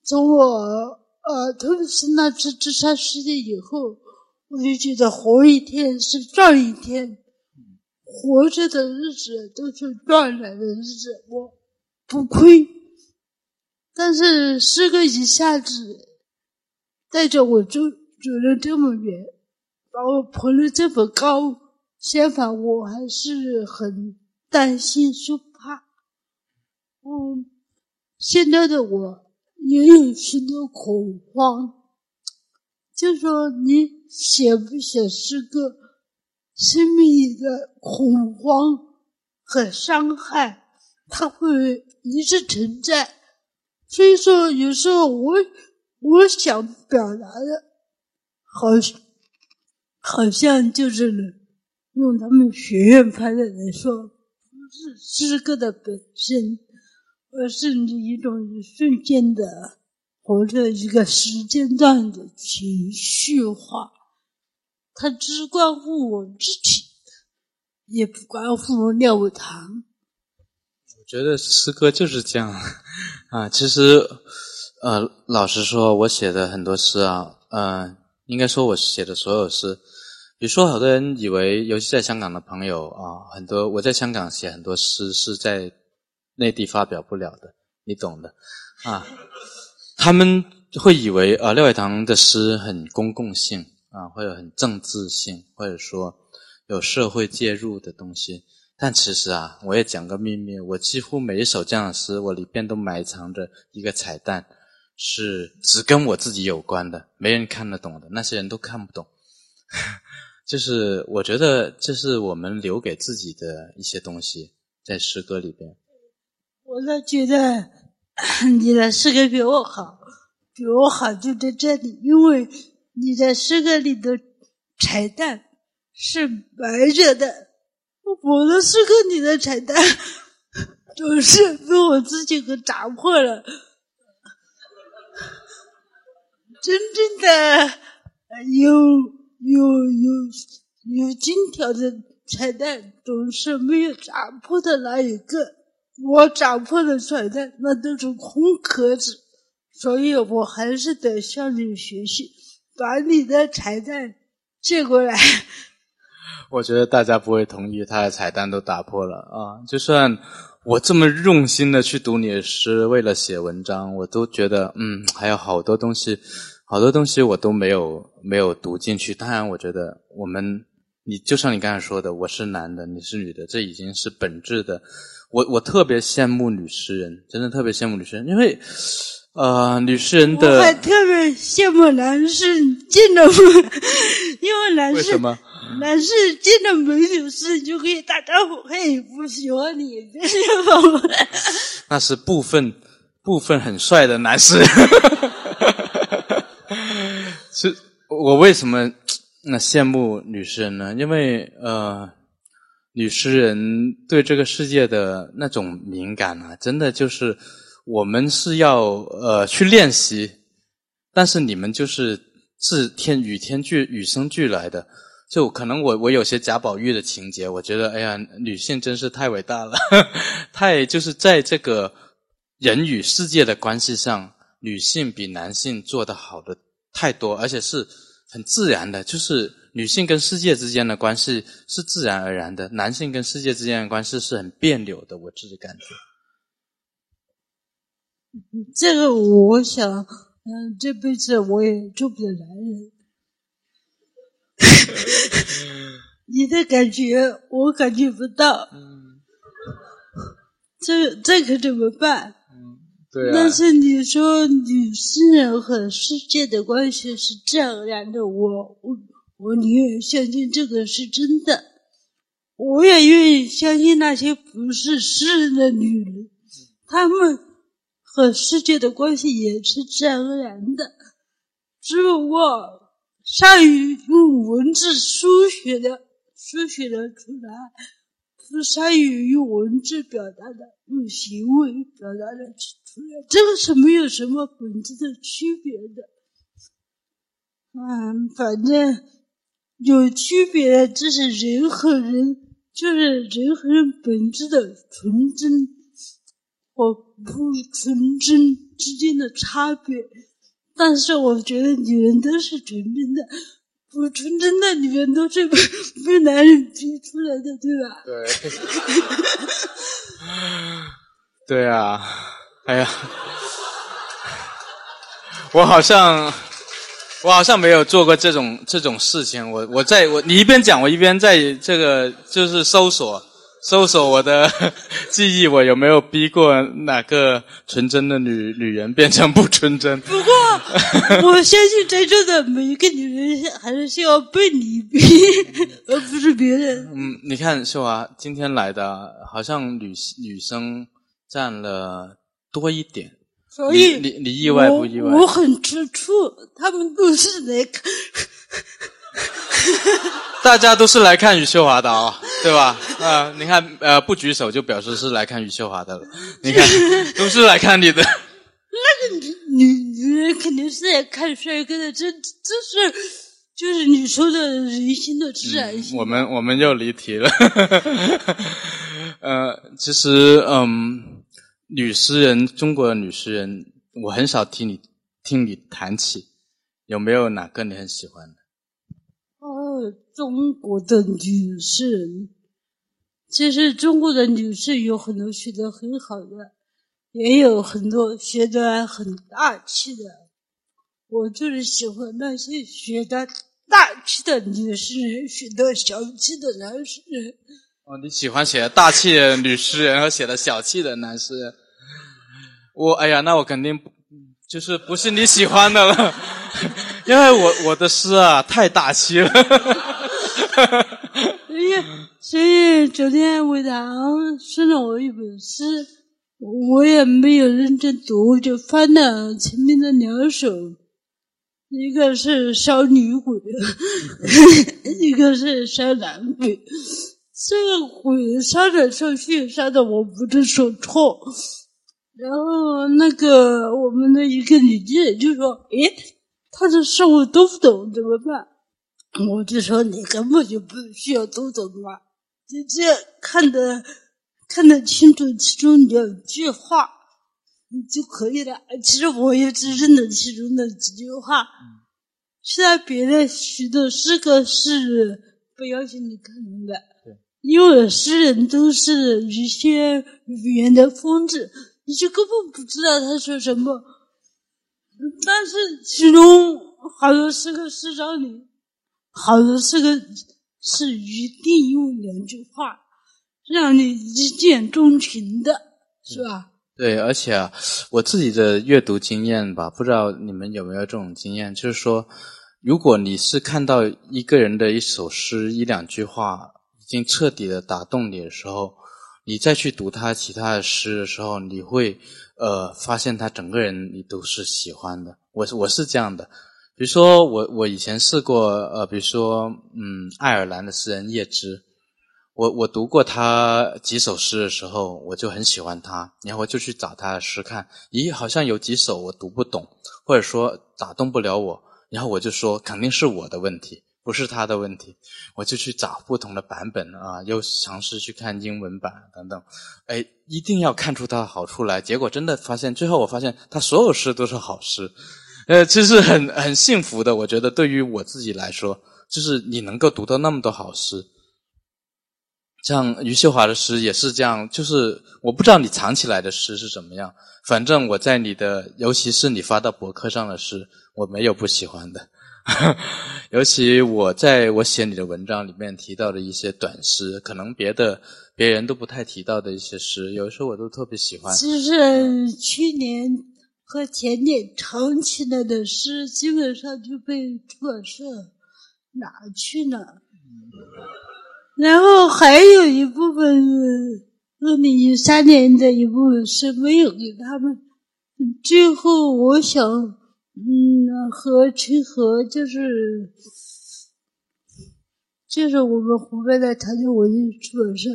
从我呃，特别是那次自杀事件以后，我就觉得活一天是赚一天。活着的日子都是赚来的日子，我不亏。但是诗歌一下子带着我就走了这么远，把我捧得这么高，相反我还是很担心、说怕。嗯，现在的我也有许多恐慌，就说你写不写诗歌？生命里的恐慌和伤害，它会一直存在。所以说，有时候我我想表达的，好好像就是用他们学院派的人说，不是诗歌的本身，而是你一种瞬间的或者一个时间段的情绪化。它只关乎我自己，也不关乎廖伟堂。我觉得诗歌就是这样啊。其实，呃，老实说，我写的很多诗啊，呃，应该说我写的所有诗，比如说，好多人以为，尤其在香港的朋友啊，很多我在香港写很多诗是在内地发表不了的，你懂的啊。他们会以为啊，廖伟棠的诗很公共性。啊，或者很政治性，或者说有社会介入的东西。但其实啊，我也讲个秘密，我几乎每一首这样的诗，我里边都埋藏着一个彩蛋，是只跟我自己有关的，没人看得懂的，那些人都看不懂。就是我觉得这是我们留给自己的一些东西，在诗歌里边。我倒觉得 你的诗歌比我好，比我好就在这里，因为。你在诗歌里的彩蛋是白着的，我的诗歌里的彩蛋 总是被我自己给砸破了。真正的有有有有金条的彩蛋，总是没有砸破的那一个。我砸破的彩蛋，那都是空壳子，所以我还是得向你学习。把你的彩蛋借过来。我觉得大家不会同意，他的彩蛋都打破了啊！就算我这么用心的去读你的诗，为了写文章，我都觉得嗯，还有好多东西，好多东西我都没有没有读进去。当然，我觉得我们，你就像你刚才说的，我是男的，你是女的，这已经是本质的。我我特别羡慕女诗人，真的特别羡慕女诗人，因为。呃，女诗人的，我还特别羡慕男士见了，因为男士什么男士见了美女诗就可以打招呼，嘿，我喜欢你，别喜欢我。那是部分部分很帅的男士。是，我为什么那羡慕女诗人呢？因为呃，女诗人对这个世界的那种敏感啊，真的就是。我们是要呃去练习，但是你们就是自天与天俱与生俱来的，就可能我我有些贾宝玉的情节，我觉得哎呀，女性真是太伟大了，太就是在这个人与世界的关系上，女性比男性做得好的太多，而且是很自然的，就是女性跟世界之间的关系是自然而然的，男性跟世界之间的关系是很别扭的，我自己感觉。这个我想，嗯，这辈子我也做不了男人。你的感觉我感觉不到，这这可怎么办？但是你说女诗人和世界的关系是这样的，我我我宁愿相信这个是真的，我也愿意相信那些不是诗人的女人，她们。和世界的关系也是自然而然的，只不过善于用文字书写的书写的出来，不善于用文字表达的，用行为表达的出来，这个是没有什么本质的区别的。嗯，反正有区别的就是人和人，就是人和人本质的纯真。和不纯真之间的差别，但是我觉得女人都是纯真的，我纯真的女人都是被被男人逼出来的，对吧？对，对啊，哎呀，我好像我好像没有做过这种这种事情。我我在我你一边讲，我一边在这个就是搜索搜索我的 记忆，我有没有逼过哪个纯真的女女人变成不纯真？不过 我相信真正的每一个女人还是需要被你逼，而不是别人。嗯，你看秀华今天来的，好像女女生占了多一点。所以你你你意外不意外？我我很吃醋，他们都是来看。大家都是来看余秀华的啊、对吧？啊、你看，呃，不举手就表示是来看余秀华的了。你看，都是来看你的。那个女女人肯定是来看帅哥的，这这是就是你说的人性的自然性。我们我们又离题了。呃，其实，嗯，女诗人，中国的女诗人，我很少听你听你谈起，有没有哪个你很喜欢的？中国的女诗人，其实中国的女士有很多学得很好的，也有很多学得很大气的。我就是喜欢那些学得大气的女诗人，学得小气的男诗人。哦，你喜欢写大气的女诗人和写的小气的男诗人。我哎呀，那我肯定就是不是你喜欢的了，因为我我的诗啊太大气了。所以，所以昨天伟堂送了我一本诗，我也没有认真读，就翻了前面的两首，一个是烧女鬼，一个是烧男鬼。这个鬼烧来烧去，烧的我不知所措。然后那个我们的一个女记者就说：“诶，他这事我都不懂，怎么办？”我就说你根本就不需要读懂嘛，你只要看得看得清楚其中两句话你就可以了。其实我也只认得其中的几句话，其他别的许多诗歌是不要求你看的，因为诗人都是一些语言的疯子，你就根本不知道他说什么。但是其中好多诗歌诗章里。好多是个是一定用两句话让你一见钟情的，是吧？对，而且啊，我自己的阅读经验吧，不知道你们有没有这种经验，就是说，如果你是看到一个人的一首诗一两句话已经彻底的打动你的时候，你再去读他其他的诗的时候，你会呃发现他整个人你都是喜欢的。我我是这样的。比如说，我我以前试过，呃，比如说，嗯，爱尔兰的诗人叶芝，我我读过他几首诗的时候，我就很喜欢他，然后我就去找他的诗看，咦，好像有几首我读不懂，或者说打动不了我，然后我就说肯定是我的问题，不是他的问题，我就去找不同的版本啊，又尝试去看英文版等等，哎，一定要看出他的好处来，结果真的发现，最后我发现他所有诗都是好诗。呃，其实很很幸福的，我觉得对于我自己来说，就是你能够读到那么多好诗，像余秀华的诗也是这样。就是我不知道你藏起来的诗是怎么样，反正我在你的，尤其是你发到博客上的诗，我没有不喜欢的。尤其我在我写你的文章里面提到的一些短诗，可能别的别人都不太提到的一些诗，有时候我都特别喜欢。就是去年。和前年藏起来的诗，基本上就被出版社拿去了。然后还有一部分，二零一三年的一部分是没有给他们。最后，我想，嗯，和陈和就是就是我们湖北的长江文艺出版社。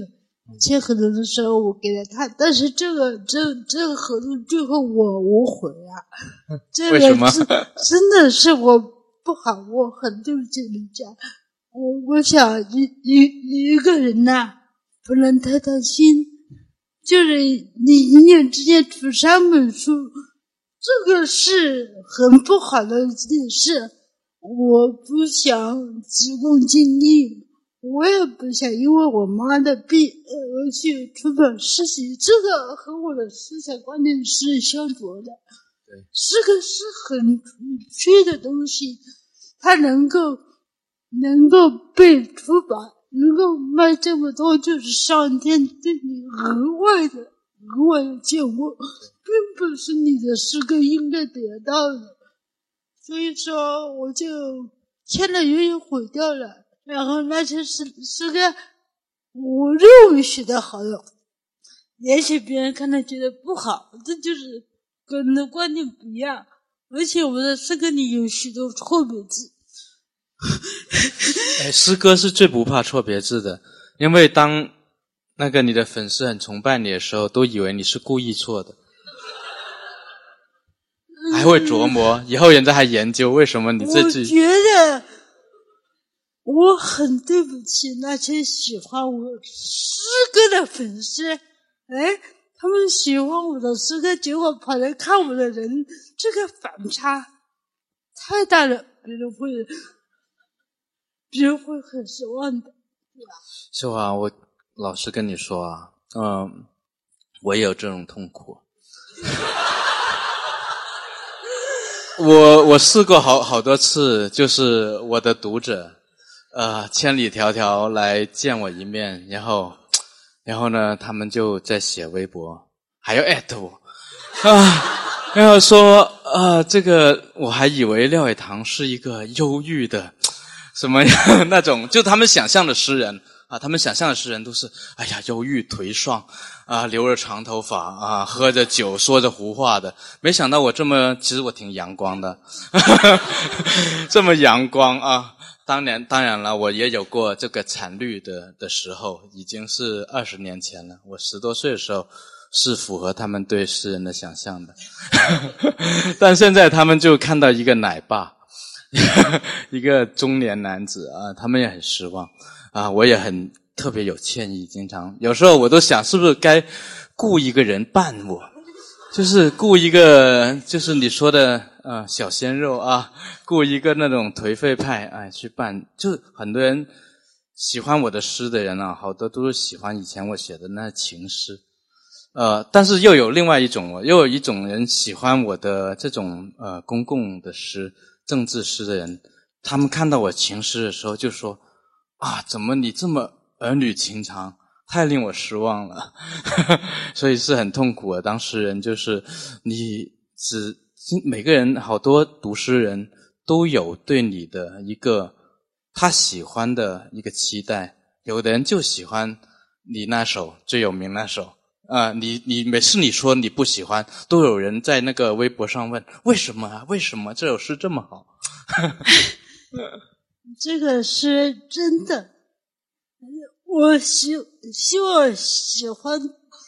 签合同的时候，我给了他，但是这个这这个合同最后我无悔啊！这个是真的是我不好，我很对不起人家。我我想一一一个人呐，不能太贪心，就是你一年之间出三本书，这个是很不好的一件事。我不想急功近利，我也不想因为我妈的病而去出版诗集。这个和我的思想观念是相左的。对，诗歌是很纯粹的东西，它能够能够被出版，能够卖这么多，就是上天对你额外的额外的眷顾，并不是你的诗歌应该得到的。所以说，我就签了约又毁掉了。然后那些诗诗歌，我认为写的好的，也许别人看来觉得不好，这就是跟人的观点不一样。而且我的诗歌里有许多错别字。哎，诗歌是最不怕错别字的，因为当那个你的粉丝很崇拜你的时候，都以为你是故意错的。还会琢磨，以后人家还研究为什么你自己。我觉得我很对不起那些喜欢我诗歌的粉丝。哎，他们喜欢我的诗歌，结果跑来看我的人，这个反差太大了，别人会，别人会很失望的。秀华，我老实跟你说啊，嗯，我也有这种痛苦。我我试过好好多次，就是我的读者，呃，千里迢迢来见我一面，然后，然后呢，他们就在写微博，还要艾特我，啊，然后说，啊，这个我还以为廖伟棠是一个忧郁的，什么样 那种，就他们想象的诗人。啊，他们想象的诗人都是，哎呀，忧郁颓丧，啊，留着长头发，啊，喝着酒，说着胡话的。没想到我这么，其实我挺阳光的，这么阳光啊！当年当然了，我也有过这个惨绿的的时候，已经是二十年前了。我十多岁的时候是符合他们对诗人的想象的，但现在他们就看到一个奶爸，一个中年男子啊，他们也很失望。啊，我也很特别有歉意，经常有时候我都想，是不是该雇一个人扮我，就是雇一个，就是你说的呃小鲜肉啊，雇一个那种颓废派哎去扮，就很多人喜欢我的诗的人啊，好多都是喜欢以前我写的那情诗，呃，但是又有另外一种，又有一种人喜欢我的这种呃公共的诗、政治诗的人，他们看到我情诗的时候就说。啊，怎么你这么儿女情长，太令我失望了，所以是很痛苦的。当事人就是你，只每个人好多读诗人都有对你的一个他喜欢的一个期待，有的人就喜欢你那首最有名那首啊，你你每次你说你不喜欢，都有人在那个微博上问为什么啊？为什么这首诗这么好？这个是真的，我希希望喜欢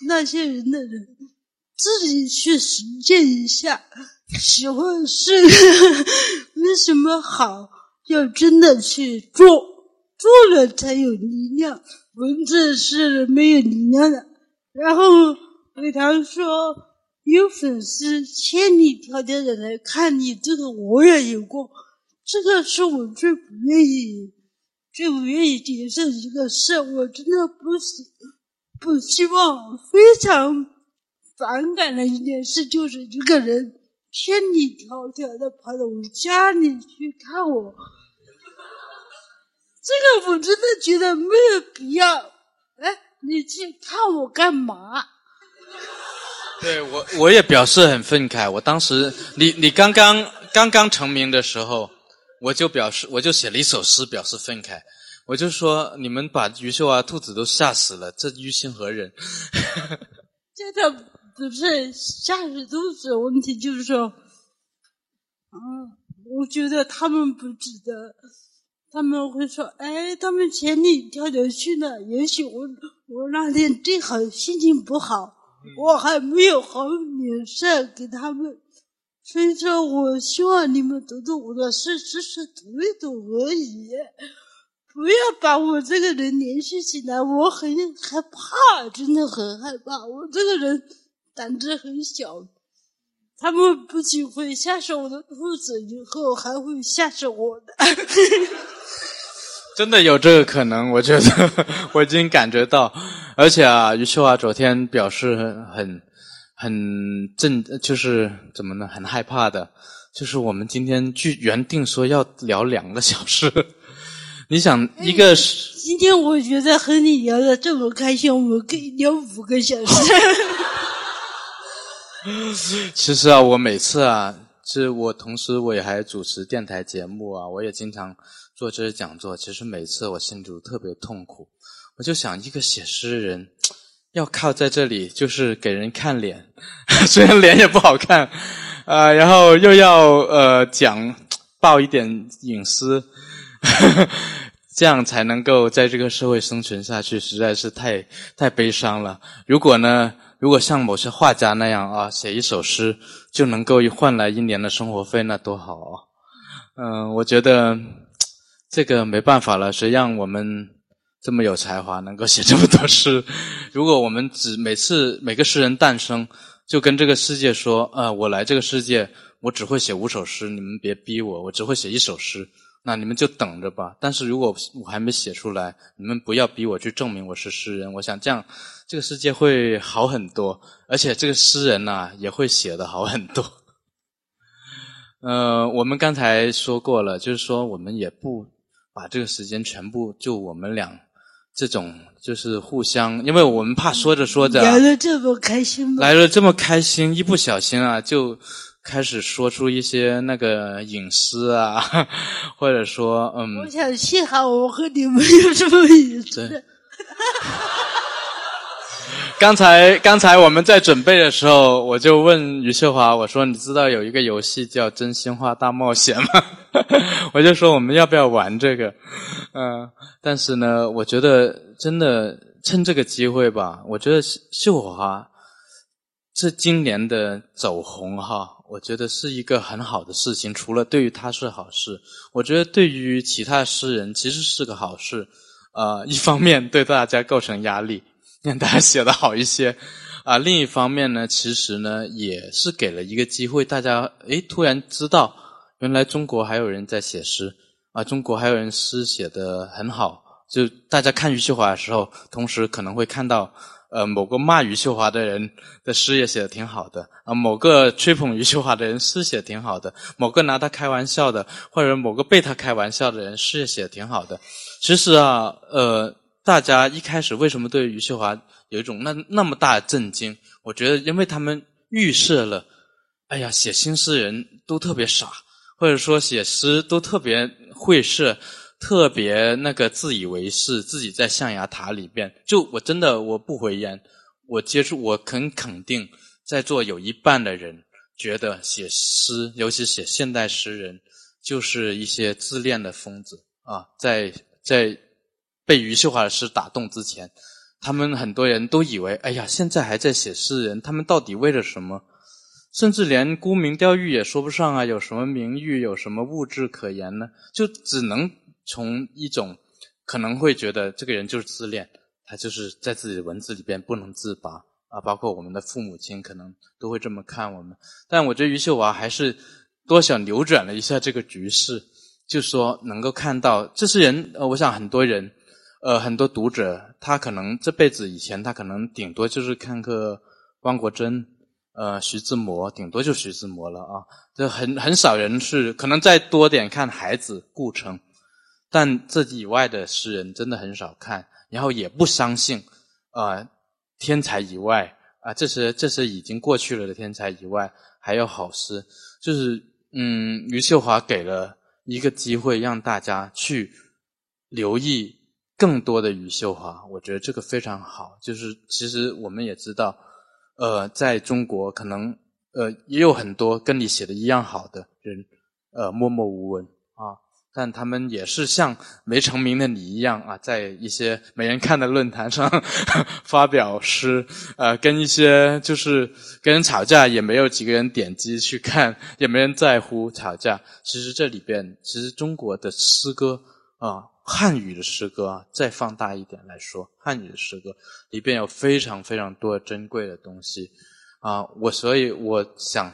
那些人的人自己去实践一下。喜欢是 没什么好？要真的去做，做了才有力量。文字是没有力量的。然后伟棠说，有粉丝千里迢迢的来看你，这个我也有过。这个是我最不愿意、最不愿意接受的一个事，我真的不希不希望，非常反感的一件事，就是一个人千里迢迢的跑到我家里去看我，这个我真的觉得没有必要。哎，你去看我干嘛？对我，我也表示很愤慨。我当时，你你刚刚刚刚成名的时候。我就表示，我就写了一首诗表示愤慨。我就说，你们把余秀啊兔子都吓死了，这于心何忍？这个不是吓死兔子的问题，就是说，嗯，我觉得他们不值得。他们会说，哎，他们千里迢迢去了，也许我我那天正好心情不好，我还没有好脸色给他们。所以说，我希望你们读读我的诗，只是读一读而已，不要把我这个人联系起来。我很害怕，真的很害怕。我这个人胆子很小，他们不仅会吓死我的兔子，以后还会吓死我的。真的有这个可能，我觉得 我已经感觉到，而且啊，余秀华昨天表示很很很震，就是怎么呢？很害怕的，就是我们今天据原定说要聊两个小时，你想一个是今天我觉得和你聊的这么开心，我们可以聊五个小时。其实啊，我每次啊，是我同时我也还主持电台节目啊，我也经常做这些讲座。其实每次我心里都特别痛苦，我就想，一个写诗人要靠在这里，就是给人看脸，虽然脸也不好看啊，然后又要呃讲报一点隐私，这样才能够在这个社会生存下去，实在是太太悲伤了。如果呢？如果像某些画家那样啊，写一首诗就能够换来一年的生活费，那多好啊！嗯，我觉得这个没办法了。谁让我们这么有才华，能够写这么多诗？如果我们只每次每个诗人诞生，就跟这个世界说：“呃，我来这个世界，我只会写五首诗，你们别逼我，我只会写一首诗。”那你们就等着吧。但是如果我还没写出来，你们不要逼我去证明我是诗人。我想这样，这个世界会好很多，而且这个诗人呐也会写的好很多。呃，我们刚才说过了，就是说我们也不把这个时间全部就我们俩这种就是互相，因为我们怕说着说着来了这么开心吗？来了这么开心，一不小心啊就。开始说出一些那个隐私啊，或者说，嗯，我想幸好我和你没有这么隐私。刚才刚才我们在准备的时候，我就问余秀华，我说：“你知道有一个游戏叫《真心话大冒险》吗？” 我就说我们要不要玩这个？嗯，但是呢，我觉得真的趁这个机会吧，我觉得秀华这今年的走红哈。我觉得是一个很好的事情，除了对于他是好事，我觉得对于其他诗人其实是个好事。呃，一方面对大家构成压力，让 大家写的好一些；啊，另一方面呢，其实呢也是给了一个机会，大家诶突然知道，原来中国还有人在写诗啊，中国还有人诗写的很好。就大家看余秀华的时候，同时可能会看到。呃，某个骂余秀华的人的诗也写的挺好的啊，某个吹捧余秀华的人诗写的挺好的，某个拿他开玩笑的，或者某个被他开玩笑的人诗也写的挺好的。其实啊，呃，大家一开始为什么对余秀华有一种那那么大的震惊？我觉得，因为他们预设了，哎呀，写新诗人都特别傻，或者说写诗都特别会设。特别那个自以为是，自己在象牙塔里边。就我真的我不回言，我接触我很肯定，在座有一半的人觉得写诗，尤其写现代诗人，就是一些自恋的疯子啊！在在被余秀华的诗打动之前，他们很多人都以为，哎呀，现在还在写诗人，他们到底为了什么？甚至连沽名钓誉也说不上啊！有什么名誉，有什么物质可言呢？就只能。从一种可能会觉得这个人就是自恋，他就是在自己的文字里边不能自拔啊，包括我们的父母亲可能都会这么看我们。但我觉得余秀华还是多少扭转了一下这个局势，就说能够看到这些人，呃，我想很多人，呃，很多读者，他可能这辈子以前他可能顶多就是看个汪国真，呃，徐志摩，顶多就徐志摩了啊，这很很少人是可能再多点看孩子顾城。但这以外的诗人真的很少看，然后也不相信，啊，天才以外啊，这是这是已经过去了的天才以外，还有好诗，就是嗯，余秀华给了一个机会让大家去留意更多的余秀华，我觉得这个非常好。就是其实我们也知道，呃，在中国可能呃也有很多跟你写的一样好的人，呃，默默无闻啊。但他们也是像没成名的你一样啊，在一些没人看的论坛上 发表诗，呃，跟一些就是跟人吵架，也没有几个人点击去看，也没人在乎吵架。其实这里边，其实中国的诗歌啊，汉语的诗歌啊，再放大一点来说，汉语的诗歌里边有非常非常多珍贵的东西啊。我所以我想。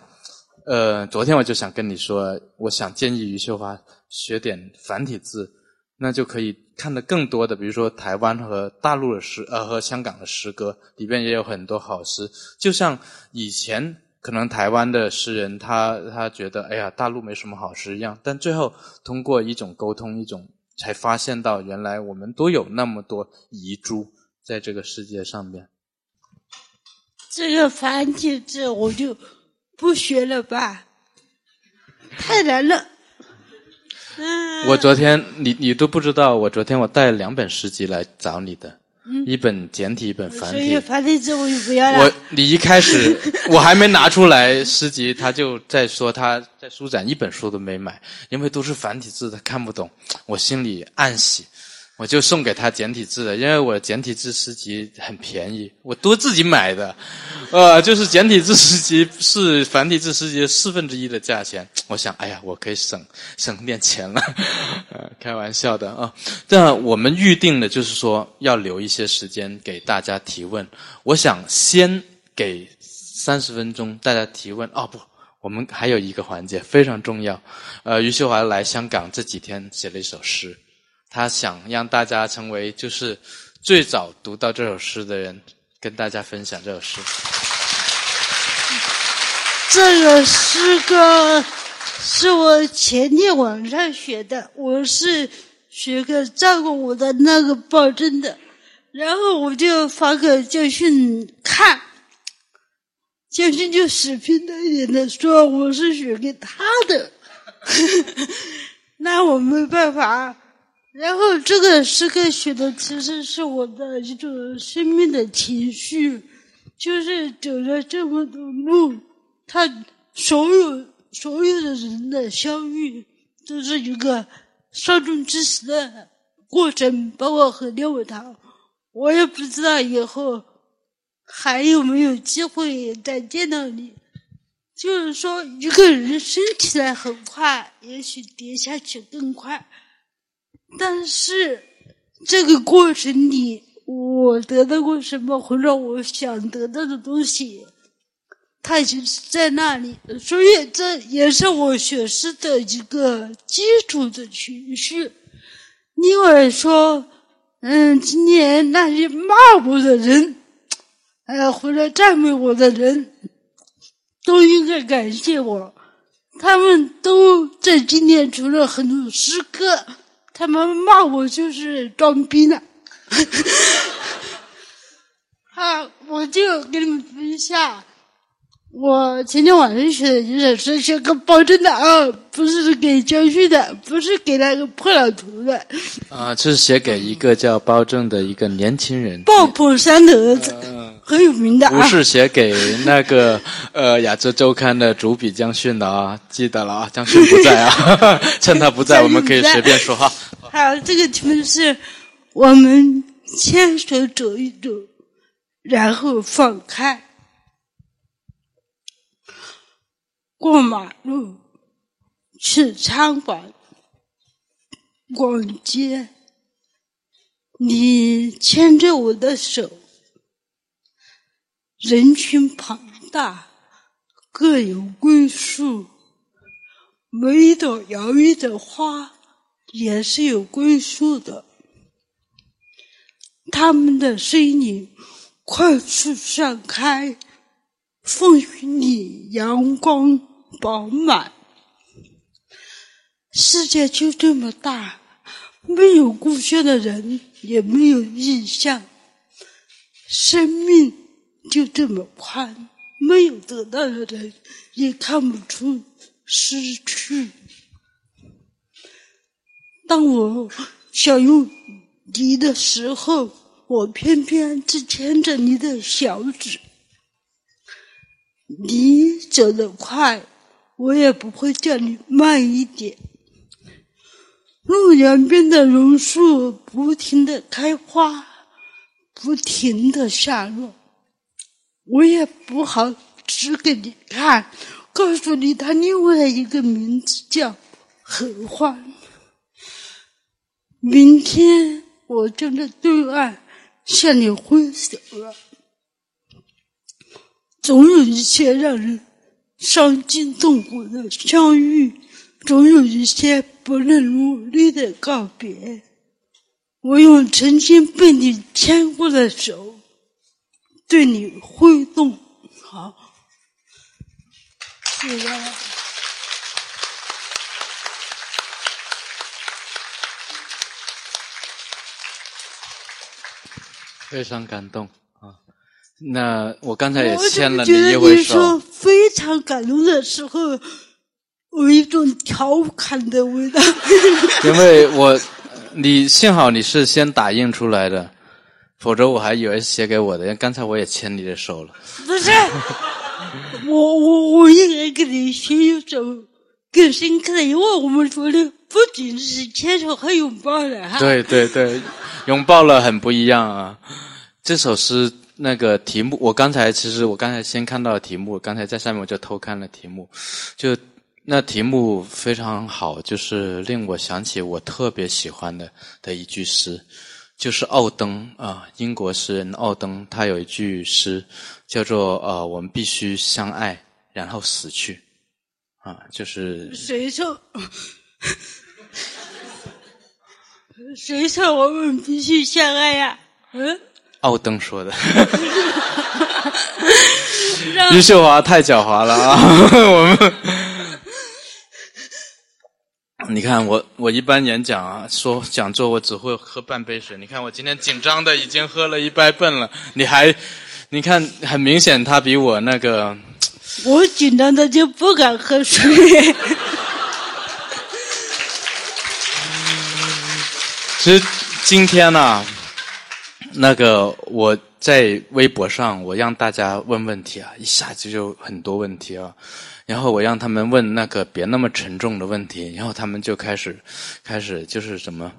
呃，昨天我就想跟你说，我想建议余秀华学点繁体字，那就可以看得更多的，比如说台湾和大陆的诗，呃，和香港的诗歌里边也有很多好诗。就像以前可能台湾的诗人，他他觉得，哎呀，大陆没什么好诗一样，但最后通过一种沟通，一种才发现到，原来我们都有那么多遗珠在这个世界上面。这个繁体字我就不学了吧，太难了。我昨天你你都不知道，我昨天我带了两本诗集来找你的，一本简体，一本繁体。所以繁体字我就不要了。我你一开始 我还没拿出来诗集，他就在说他在书展一本书都没买，因为都是繁体字，他看不懂。我心里暗喜。我就送给他简体字的，因为我简体字诗集很便宜，我都自己买的，呃，就是简体字诗集是繁体字诗集四分之一的价钱。我想，哎呀，我可以省省点钱了，呃，开玩笑的啊。这我们预定的就是说要留一些时间给大家提问。我想先给三十分钟大家提问。哦不，我们还有一个环节非常重要。呃，余秀华来香港这几天写了一首诗。他想让大家成为就是最早读到这首诗的人，跟大家分享这首诗。这个诗歌是我前天晚上学的，我是学个照顾我的那个保证的，然后我就发给教训看，教训就死皮赖脸的说我是学给他的，那我没办法。然后这个诗歌写的其实是我的一种生命的情绪，就是走了这么多路，他所有所有的人的相遇都是一个稍纵即逝的过程，包括和廖伟棠，我也不知道以后还有没有机会再见到你。就是说，一个人升起来很快，也许跌下去更快。但是这个过程里，我得到过什么，或者我想得到的东西，它已经是在那里。所以这也是我学诗的一个基础的情绪。另外说，嗯，今年那些骂我的人，呃，回来赞美我的人，都应该感谢我。他们都在今年出了很多诗歌。他们骂我就是装逼呢，啊，我就给你们分享，我前天晚上写的一首诗，写给保证的啊，不是给江旭的，不是给那个破老头的。啊，这是写给一个叫包正的一个年轻人。爆破山的儿子。很有名的啊！不是写给那个呃《亚洲周刊》的主笔江迅的啊，记得了啊，江迅不在啊，趁他不在，我们可以随便说话。好，这个题目是我们牵手走一走，然后放开，过马路，去餐馆，逛街，你牵着我的手。人群庞大，各有归宿。每一朵摇曳的花也是有归宿的。他们的身影快速散开，风雨里阳光饱满。世界就这么大，没有故乡的人，也没有异乡。生命。就这么宽，没有得到的人也看不出失去。当我想用你的时候，我偏偏只牵着你的小指。你走得快，我也不会叫你慢一点。路两边的榕树不停的开花，不停的下落。我也不好指给你看，告诉你他另外一个名字叫合欢。明天我站在对岸向你挥手了，总有一些让人伤筋动骨的相遇，总有一些不能如愿的告别。我用曾经被你牵过的手，对你挥动。好，谢谢。非常感动啊！那我刚才也牵了你一回手。说非常感动的时候，有一种调侃的味道。因为我，你幸好你是先打印出来的，否则我还以为是写给我的。因为刚才我也牵你的手了。不是，我我我应该跟你牵一手更深刻的，因为我们昨天不仅是牵手和拥抱了哈。对对对。拥抱了很不一样啊！这首诗那个题目，我刚才其实我刚才先看到了题目，刚才在上面我就偷看了题目，就那题目非常好，就是令我想起我特别喜欢的的一句诗，就是奥登啊，英国诗人奥登，他有一句诗叫做呃，我们必须相爱，然后死去，啊，就是谁说？谁说我们必须相爱呀？嗯，奥登说的。于秀华太狡猾了啊！我们，你看我，我一般演讲啊，说讲座我只会喝半杯水。你看我今天紧张的已经喝了一杯半了，你还，你看很明显他比我那个，我紧张的就不敢喝水。其实今天呢，那个我在微博上，我让大家问问题啊，一下子就很多问题啊，然后我让他们问那个别那么沉重的问题，然后他们就开始开始就是什么，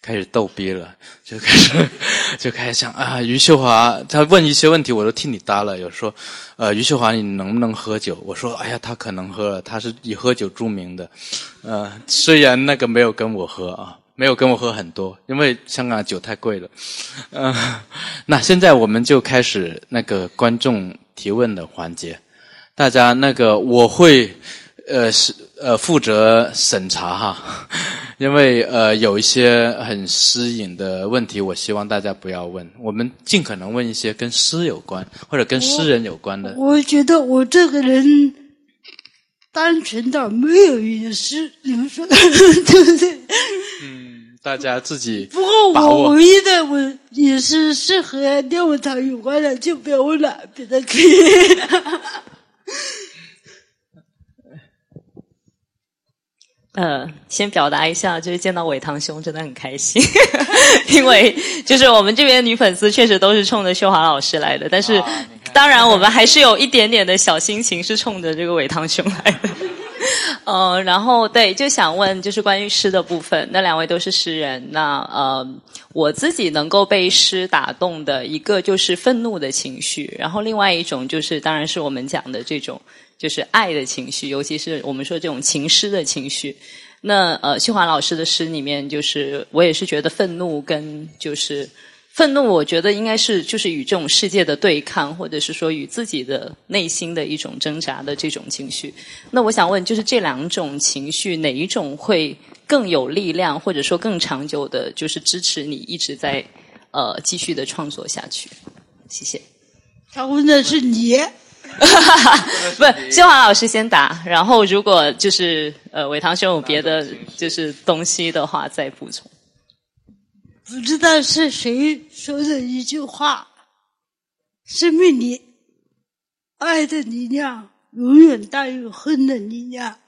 开始逗逼了，就开始 就开始想啊，余秀华，他问一些问题我都替你搭了，有说，呃，余秀华你能不能喝酒？我说，哎呀，他可能喝了，他是以喝酒著名的，呃，虽然那个没有跟我喝啊。没有跟我喝很多，因为香港酒太贵了。嗯 那现在我们就开始那个观众提问的环节。大家那个我会呃是呃负责审查哈，因为呃有一些很私隐的问题，我希望大家不要问。我们尽可能问一些跟诗有关或者跟诗人有关的。我觉得我这个人单纯到没有隐私，你们说对不对？大家自己不过我唯一的我也是是和练舞堂有关的，就不要问了，别的可以。呃，先表达一下，就是见到伟堂兄真的很开心，因为就是我们这边女粉丝确实都是冲着秀华老师来的，但是当然我们还是有一点点的小心情是冲着这个伟堂兄来的。呃，然后对，就想问，就是关于诗的部分。那两位都是诗人，那呃，我自己能够被诗打动的一个就是愤怒的情绪，然后另外一种就是，当然是我们讲的这种就是爱的情绪，尤其是我们说这种情诗的情绪。那呃，秀华老师的诗里面，就是我也是觉得愤怒跟就是。愤怒，我觉得应该是就是与这种世界的对抗，或者是说与自己的内心的一种挣扎的这种情绪。那我想问，就是这两种情绪，哪一种会更有力量，或者说更长久的，就是支持你一直在呃继续的创作下去？谢谢。他问的是你，不是新华老师先答，然后如果就是呃伟堂兄有别的就是东西的话，再补充。不知道是谁说的一句话：“生命里爱的力量永远大于恨的力量，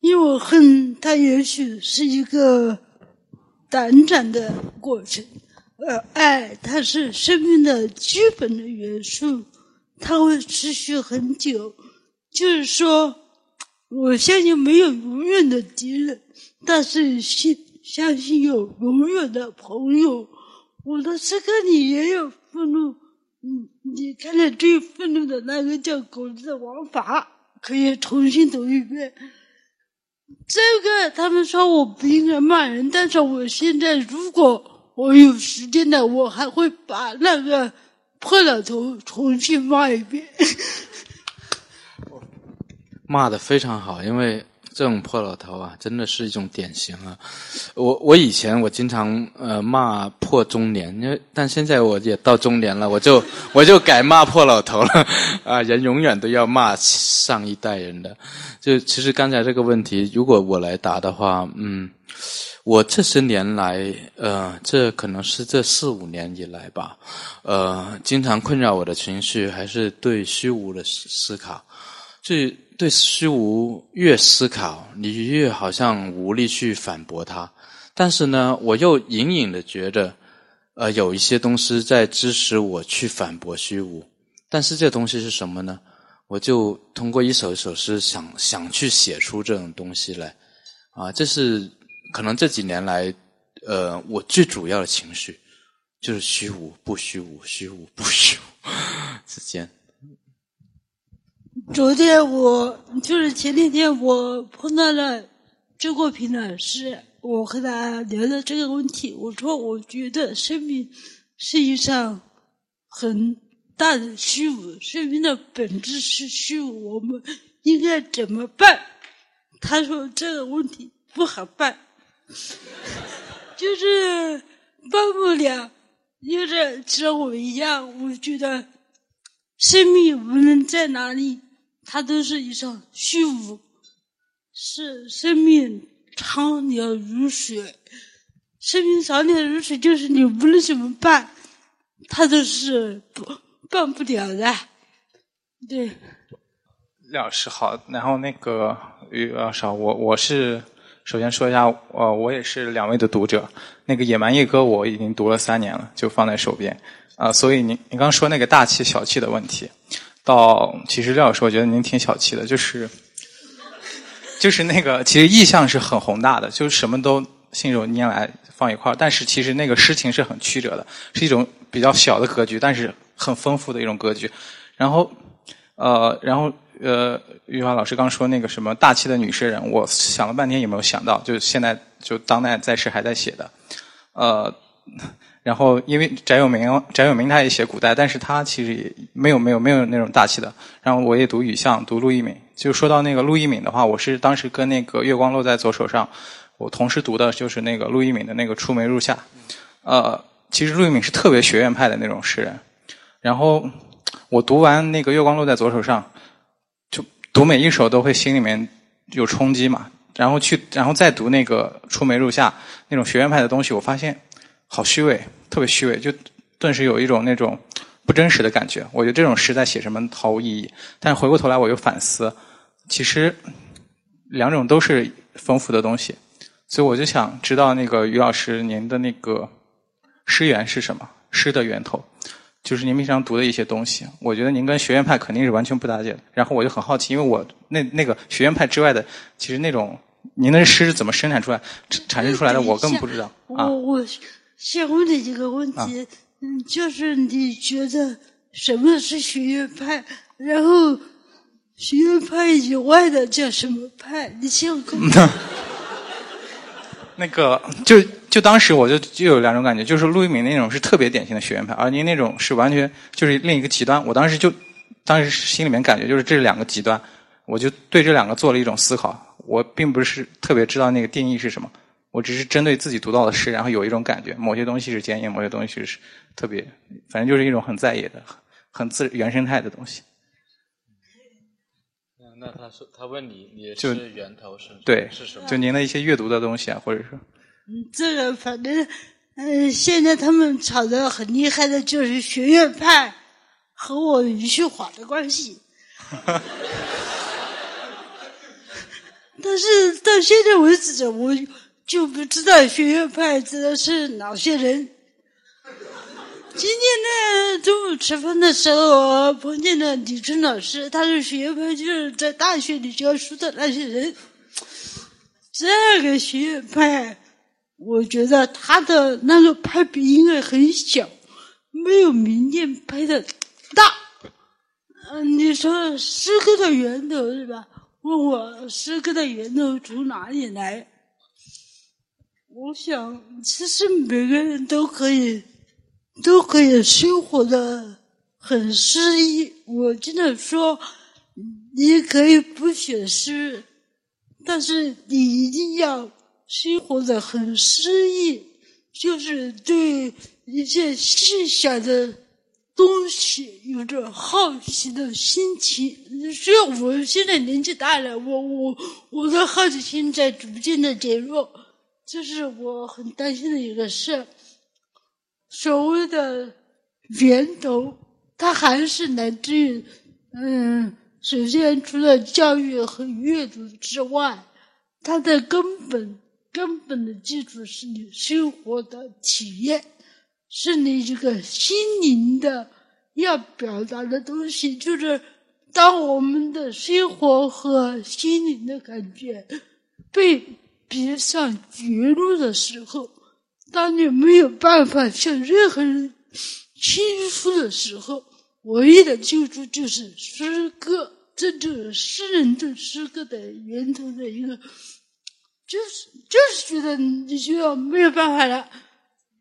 因为恨它也许是一个短暂的过程，而爱它是生命的基本的元素，它会持续很久。就是说，我相信没有永远的敌人，但是心。”相信有永远的朋友。我的诗歌里也有愤怒。嗯，你看的最愤怒的那个叫狗子的王法，可以重新读一遍。这个他们说我不应该骂人，但是我现在如果我有时间的，我还会把那个破老头重新骂一遍。骂的非常好，因为这种破老头啊，真的是一种典型啊。我我以前我经常呃骂破中年，因为但现在我也到中年了，我就 我就改骂破老头了 啊。人永远都要骂上一代人的。就其实刚才这个问题，如果我来答的话，嗯，我这些年来，呃，这可能是这四五年以来吧，呃，经常困扰我的情绪还是对虚无的思思考。就对虚无越思考，你越好像无力去反驳它。但是呢，我又隐隐的觉得，呃，有一些东西在支持我去反驳虚无。但是这东西是什么呢？我就通过一首一首诗，想想去写出这种东西来。啊，这是可能这几年来，呃，我最主要的情绪就是虚无不虚无，虚无不虚无 之间。昨天我就是前两天我碰到了周国平老师，我和他聊了这个问题。我说我觉得生命是一场很大的虚无，生命的本质是虚无，我们应该怎么办？他说这个问题不好办，就是办不了。就是像我一样，我觉得生命无论在哪里。它都是一场虚无，是生命长流如水，生命长流如水，就是你无论怎么办，它都是不办不了的。对，老师好，然后那个于老师，我我是首先说一下，呃，我也是两位的读者，那个《野蛮夜歌》我已经读了三年了，就放在手边啊，所以您您刚说那个大气小气的问题。到其实廖老师，我觉得您挺小气的，就是就是那个，其实意象是很宏大的，就是什么都信手拈来放一块儿，但是其实那个诗情是很曲折的，是一种比较小的格局，但是很丰富的一种格局。然后呃，然后呃，玉华老师刚说那个什么大气的女诗人，我想了半天也没有想到，就是现在就当代在世还在写的，呃。然后，因为翟永明，翟永明他也写古代，但是他其实也没有没有没有那种大气的。然后我也读雨巷，读陆一敏。就说到那个陆一敏的话，我是当时跟那个月光落在左手上，我同时读的就是那个陆一敏的那个出梅入夏。呃，其实陆一敏是特别学院派的那种诗人。然后我读完那个月光落在左手上，就读每一首都会心里面有冲击嘛。然后去，然后再读那个出梅入夏那种学院派的东西，我发现好虚伪。特别虚伪，就顿时有一种那种不真实的感觉。我觉得这种诗在写什么毫无意义。但回过头来，我又反思，其实两种都是丰富的东西。所以我就想知道，那个于老师，您的那个诗源是什么？诗的源头，就是您平常读的一些东西。我觉得您跟学院派肯定是完全不搭界的。然后我就很好奇，因为我那那个学院派之外的，其实那种您的诗是怎么生产出来、产生出来的，我更不知道啊。我。先问你一个问题，嗯，就是你觉得什么是学院派？然后学院派以外的叫什么派？你先跟我。那个，就就当时我就就有两种感觉，就是陆一鸣那种是特别典型的学院派，而您那种是完全就是另一个极端。我当时就当时心里面感觉就是这两个极端，我就对这两个做了一种思考。我并不是特别知道那个定义是什么。我只是针对自己读到的诗，然后有一种感觉，某些东西是坚硬，某些东西是特别，反正就是一种很在意的、很自原生态的东西。那他说，他问你，你是源头是？对，是什么？就您的一些阅读的东西啊，或者说，嗯，这个反正，嗯，现在他们吵得很厉害的就是学院派和我余秀华的关系。但是到现在为止，我。就不知道学院派指的是哪些人。今天呢，中午吃饭的时候我碰见了李春老师，他说学院派就是在大学里教书的那些人。这个学院派，我觉得他的那个派比应该很小，没有民间派的大。嗯，你说诗歌的源头是吧？问我诗歌的源头从哪里来？我想，其实每个人都可以，都可以生活的很诗意。我经常说，你可以不写诗，但是你一定要生活的很诗意，就是对一些细小的东西有着好奇的心情。虽然我现在年纪大了，我我我的好奇心在逐渐的减弱，这是我很担心的一个事。所谓的源头，它还是来自于嗯。首先，除了教育和阅读之外，它的根本、根本的基础是你生活的体验，是你这个心灵的要表达的东西。就是当我们的生活和心灵的感觉被逼上绝路的时候，当你没有办法向任何人倾诉的时候。唯一的救助就是诗歌，这就是诗人的诗歌的源头的一个，就是就是觉得你就要没有办法了，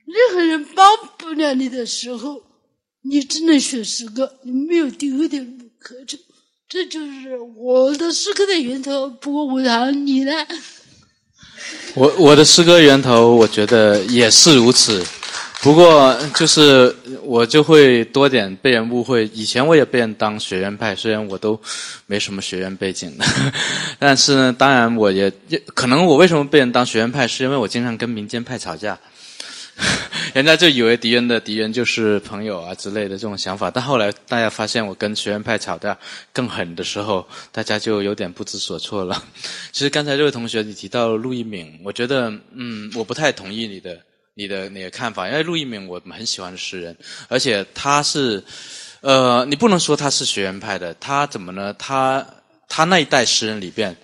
任何人帮不了你的时候，你只能选诗歌，你没有第二条路可走，这就是我的诗歌的源头。不过吴唐，你呢？我我的诗歌源头，我觉得也是如此。不过，就是我就会多点被人误会。以前我也被人当学院派，虽然我都没什么学院背景的，但是呢，当然我也可能我为什么被人当学院派，是因为我经常跟民间派吵架，人家就以为敌人的敌人就是朋友啊之类的这种想法。但后来大家发现我跟学院派吵架更狠的时候，大家就有点不知所措了。其实刚才这位同学你提到陆一鸣，我觉得嗯，我不太同意你的。你的那个看法，因为陆一鸣我很喜欢的诗人，而且他是，呃，你不能说他是学院派的，他怎么呢？他他那一代诗人里边，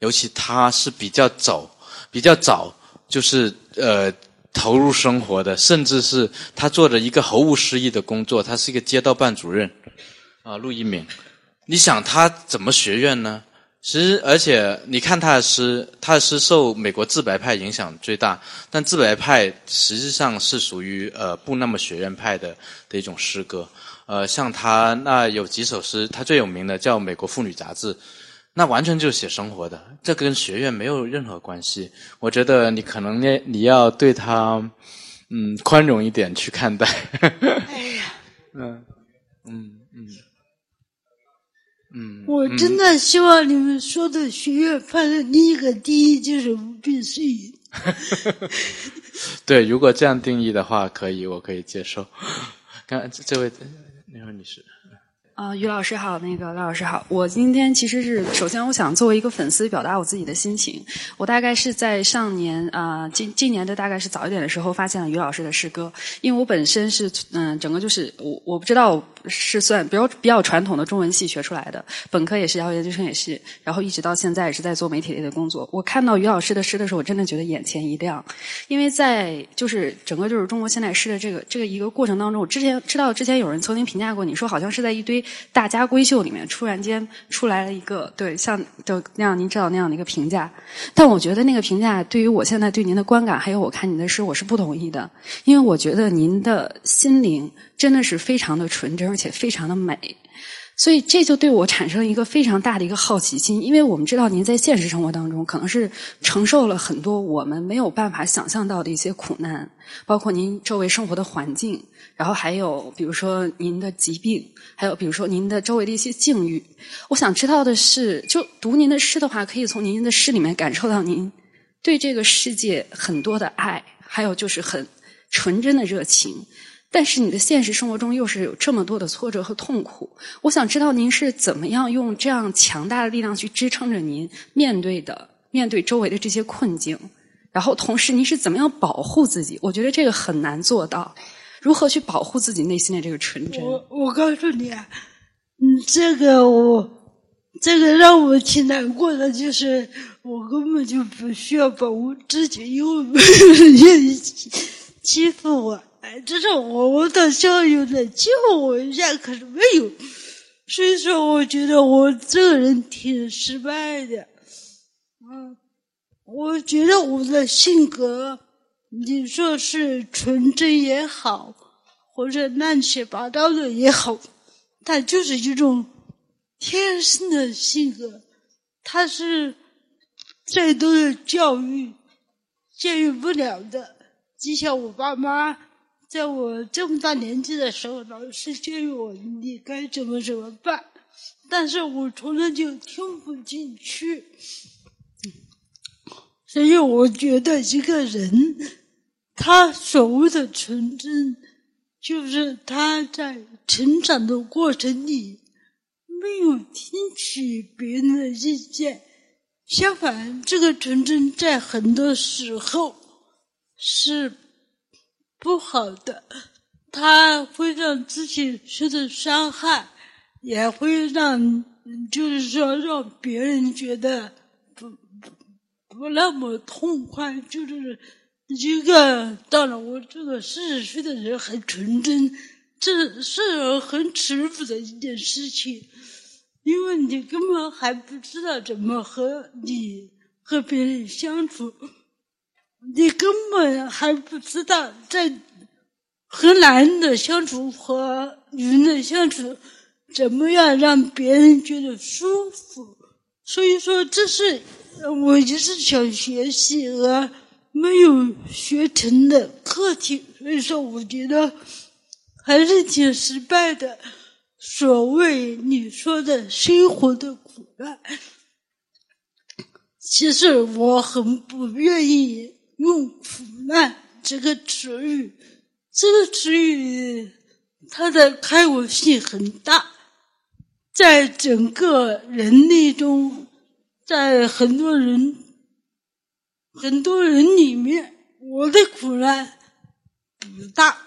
尤其他是比较早，比较早，就是呃投入生活的，甚至是他做着一个毫无诗意的工作，他是一个街道办主任，啊，陆一鸣，你想他怎么学院呢？其实，而且你看他的诗，他的诗受美国自白派影响最大。但自白派实际上是属于呃不那么学院派的的一种诗歌。呃，像他那有几首诗，他最有名的叫《美国妇女杂志》，那完全就是写生活的，这跟学院没有任何关系。我觉得你可能你，你要对他嗯宽容一点去看待。哎呀，嗯 嗯嗯。嗯，我真的希望你们说的学院派的第一个第一就是无病呻吟。对，如果这样定义的话，可以，我可以接受。刚这位那位女士。啊，于老师好，那个赖老师好。我今天其实是首先，我想作为一个粉丝表达我自己的心情。我大概是在上年啊，今今年的大概是早一点的时候发现了于老师的诗歌，因为我本身是嗯，整个就是我我不知道。是算比较比较传统的中文系学出来的，本科也是，然后研究生也是，然后一直到现在也是在做媒体类的工作。我看到于老师的诗的时候，我真的觉得眼前一亮，因为在就是整个就是中国现代诗的这个这个一个过程当中，我之前知道之前有人曾经评价过你说，好像是在一堆大家闺秀里面突然间出来了一个对像就那样您知道那样的一个评价，但我觉得那个评价对于我现在对您的观感，还有我看您的诗，我是不同意的，因为我觉得您的心灵。真的是非常的纯真，而且非常的美，所以这就对我产生了一个非常大的一个好奇心。因为我们知道您在现实生活当中可能是承受了很多我们没有办法想象到的一些苦难，包括您周围生活的环境，然后还有比如说您的疾病，还有比如说您的周围的一些境遇。我想知道的是，就读您的诗的话，可以从您的诗里面感受到您对这个世界很多的爱，还有就是很纯真的热情。但是你的现实生活中又是有这么多的挫折和痛苦，我想知道您是怎么样用这样强大的力量去支撑着您面对的、面对周围的这些困境，然后同时您是怎么样保护自己？我觉得这个很难做到，如何去保护自己内心的这个纯真？我我告诉你啊，嗯，这个我这个让我挺难过的，就是我根本就不需要保护自己，因为没有人愿意欺负我。哎，这是我的校友的欺负我一下，可是没有，所以说我觉得我这个人挺失败的。嗯，我觉得我的性格，你说是纯真也好，或者乱七八糟的也好，它就是一种天生的性格，他是再多的教育驾驭不了的。就像我爸妈，在我这么大年纪的时候，老师教育我你该怎么怎么办，但是我从来就听不进去。所以我觉得一个人，他所谓的纯真，就是他在成长的过程里。没有听取别人的意见，相反，这个纯真在很多时候是不好的，它会让自己受到伤害，也会让，就是说让别人觉得不不不那么痛快。就是一个到了我这个四十岁的人很纯真，这是很耻辱的一件事情。因为你根本还不知道怎么和你和别人相处，你根本还不知道在和男人的相处和女人的相处怎么样让别人觉得舒服。所以说，这是我一直想学习而没有学成的课题。所以说，我觉得还是挺失败的。所谓你说的生活的苦难，其实我很不愿意用“苦难”这个词语。这个词语它的开悟性很大，在整个人类中，在很多人很多人里面，我的苦难不大。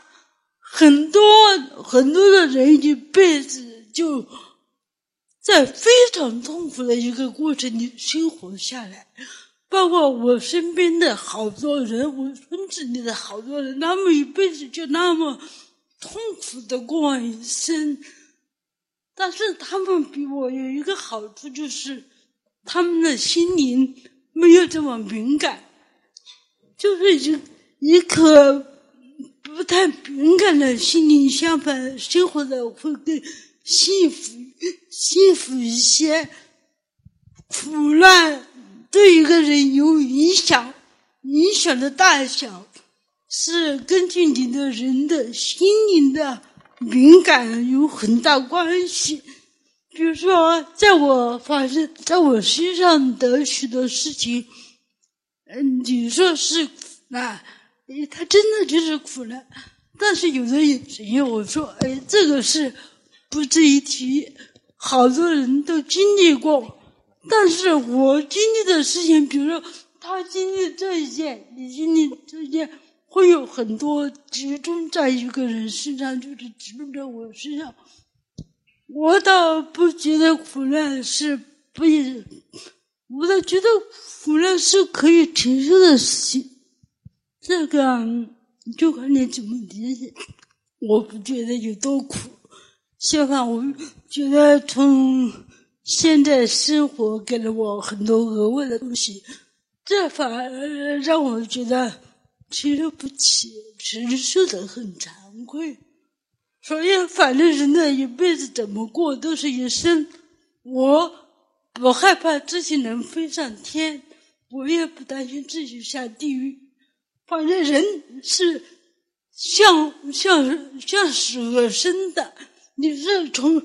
很多很多的人一辈子就在非常痛苦的一个过程里生活下来，包括我身边的好多人，我村子里的好多人，他们一辈子就那么痛苦的过完一生。但是他们比我有一个好处，就是他们的心灵没有这么敏感，就是一一颗。不太敏感的心灵，相反，生活的会更幸福、幸福一些。苦难对一个人有影响，影响的大小是根据你的人的心灵的敏感有很大关系。比如说，在我发生在我身上的许多事情，嗯，你说是苦难。他真的就是苦难，但是有的人我说，哎，这个是不值一提，好多人都经历过。但是我经历的事情，比如说他经历这一件，你经历这一件，会有很多集中在一个人身上，就是集中在我身上。我倒不觉得苦难是不，我倒觉得苦难是可以承受的事情。这个就看你怎么理解，我不觉得有多苦，相反，我觉得从现在生活给了我很多额外的东西，这反而让我觉得承受不起，承受的很惭愧。所以，反正人的一辈子怎么过都是一生，我不害怕自己能飞上天，我也不担心自己下地狱。反正人是向向向死而生的，你是从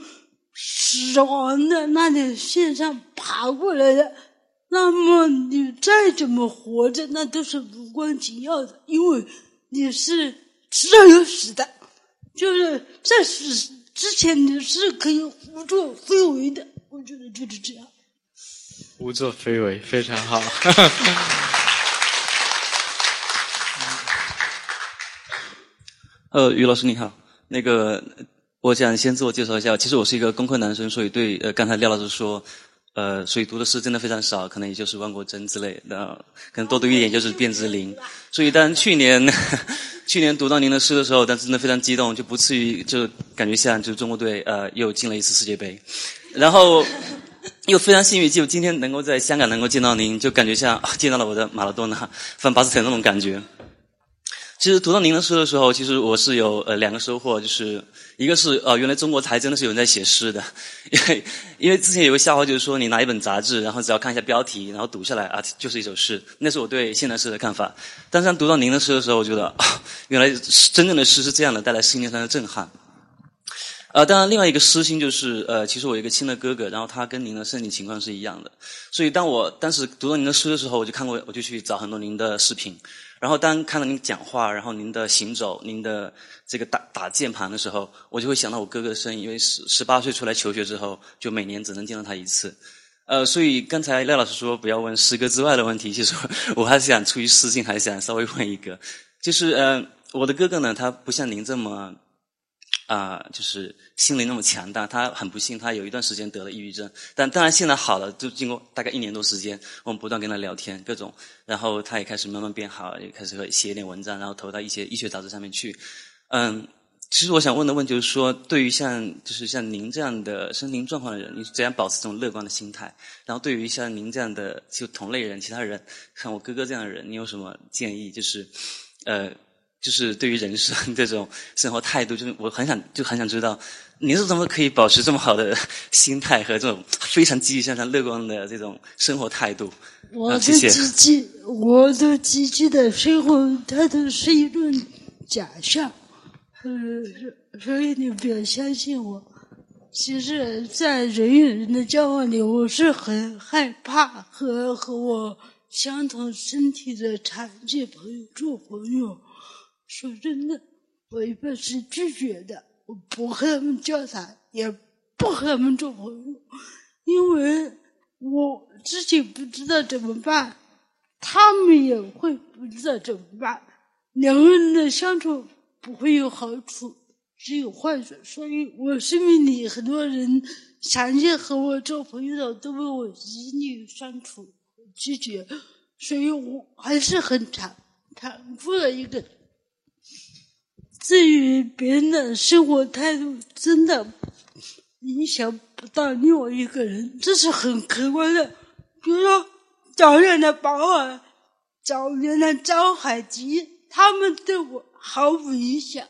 死亡的那条线上爬过来的，那么你再怎么活着，那都是无关紧要的，因为你是迟早要死的，就是在死之前你是可以胡作非为的，我觉得就是这样。胡作非为，非常好。呃，于老师你好，那个我想先自我介绍一下，其实我是一个工科男生，所以对呃刚才廖老师说，呃，所以读的诗真的非常少，可能也就是万国真之类的，可能多读一点就是卞之琳。所以当去年 去年读到您的诗的时候，但真的非常激动，就不至于就感觉像就是中国队呃又进了一次世界杯，然后又非常幸运，就今天能够在香港能够见到您，就感觉像见到了我的马拉多纳、范巴斯特那种感觉。其实读到您的书的时候，其实我是有呃两个收获，就是一个是呃原来中国才真的是有人在写诗的，因为因为之前有个笑话就是说你拿一本杂志，然后只要看一下标题，然后读下来啊就是一首诗，那是我对现代诗的看法。但是当读到您的诗的时候，我觉得啊原来真正的诗是这样的，带来心灵上的震撼。呃，当然，另外一个私心就是，呃，其实我有一个亲的哥哥，然后他跟您的身体情况是一样的，所以当我当时读到您的书的时候，我就看过，我就去找很多您的视频，然后当看到您讲话，然后您的行走，您的这个打打键盘的时候，我就会想到我哥哥的身影，因为十十八岁出来求学之后，就每年只能见到他一次，呃，所以刚才赖老师说不要问诗歌之外的问题，其实我 还是想出于私心，还是想稍微问一个，就是呃，我的哥哥呢，他不像您这么。啊，就是心灵那么强大。他很不幸，他有一段时间得了抑郁症，但当然现在好了。就经过大概一年多时间，我们不断跟他聊天，各种，然后他也开始慢慢变好，也开始会写一点文章，然后投到一些医学杂志上面去。嗯，其实我想问的问就是说，对于像就是像您这样的身心状况的人，你怎样保持这种乐观的心态？然后对于像您这样的就同类人，其他人，像我哥哥这样的人，你有什么建议？就是，呃。就是对于人生 这种生活态度，就是我很想就很想知道，你是怎么可以保持这么好的心态和这种非常积极向上、乐观的这种生活态度？我的积极，我的积极的生活态度是一种假象，呃，所以你不要相信我。其实，在人与人的交往里，我是很害怕和和我相同身体的残疾朋友做朋友。说真的，我一般是拒绝的，我不和他们交谈，也不和他们做朋友，因为我自己不知道怎么办，他们也会不知道怎么办，两个人的相处不会有好处，只有坏处。所以我生命里很多人想去和我做朋友的，都被我一律删除、拒绝，所以我还是很惨，残酷的一个。至于别人的生活态度，真的影响不到另外一个人，这是很客观的。比如说，早年的保尔，早年的张海吉，他们对我毫无影响。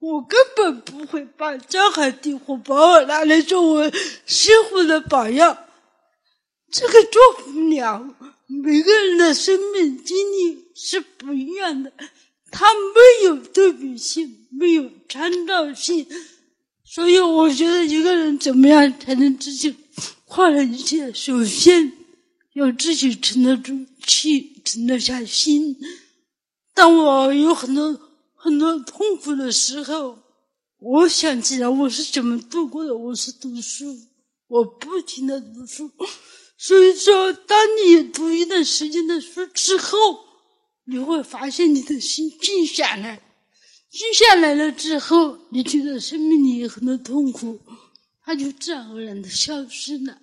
我根本不会把张海迪或保尔拿来作为生活的榜样，这个做不了。每个人的生命经历是不一样的。它没有对比性，没有参照性，所以我觉得一个人怎么样才能自己跨了一切？首先要自己沉得住气，沉得下心。当我有很多很多痛苦的时候，我想起来我是怎么度过的。我是读书，我不停的读书。所以说，当你读一段时间的书之后，你会发现你的心静下来，静下来了之后，你觉得生命里有很多痛苦，它就自然而然的消失了，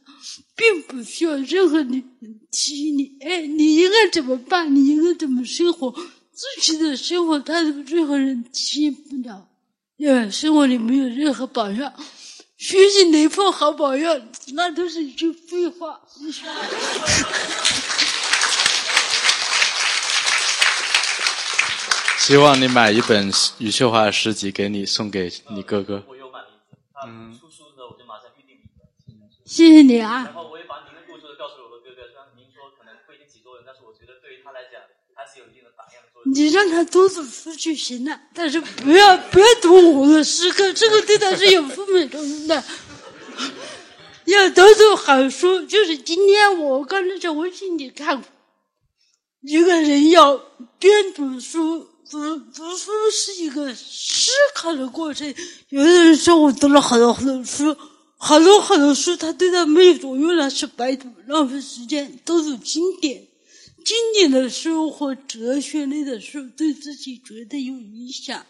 并不需要任何人提醒你。哎，你应该怎么办？你应该怎么生活？自己的生活态度，任何人提醒不了。因为生活里没有任何榜样，学习雷锋好榜样，那都是一句废话。希望你买一本余秀华的诗集给你，送给你哥哥。我有买嗯，出书的时候我就马上预定一本。谢谢你啊。然后我也把您的故事告诉了我的哥哥，虽然您说可能不一定几多人，但是我觉得对于他来讲还是有一定的榜样作用。你让他多读书就行了，但是不要不要读我的诗歌，这个对他是有负面作用的。要读读好书，就是今天我刚才在微信里看。一个人要边读书，读读书是一个思考的过程。有的人说我读了好多很多书，好多很多书，他对他没有作用，那是白读，浪费时间。都是经典，经典的书或哲学类的书，对自己绝对有影响。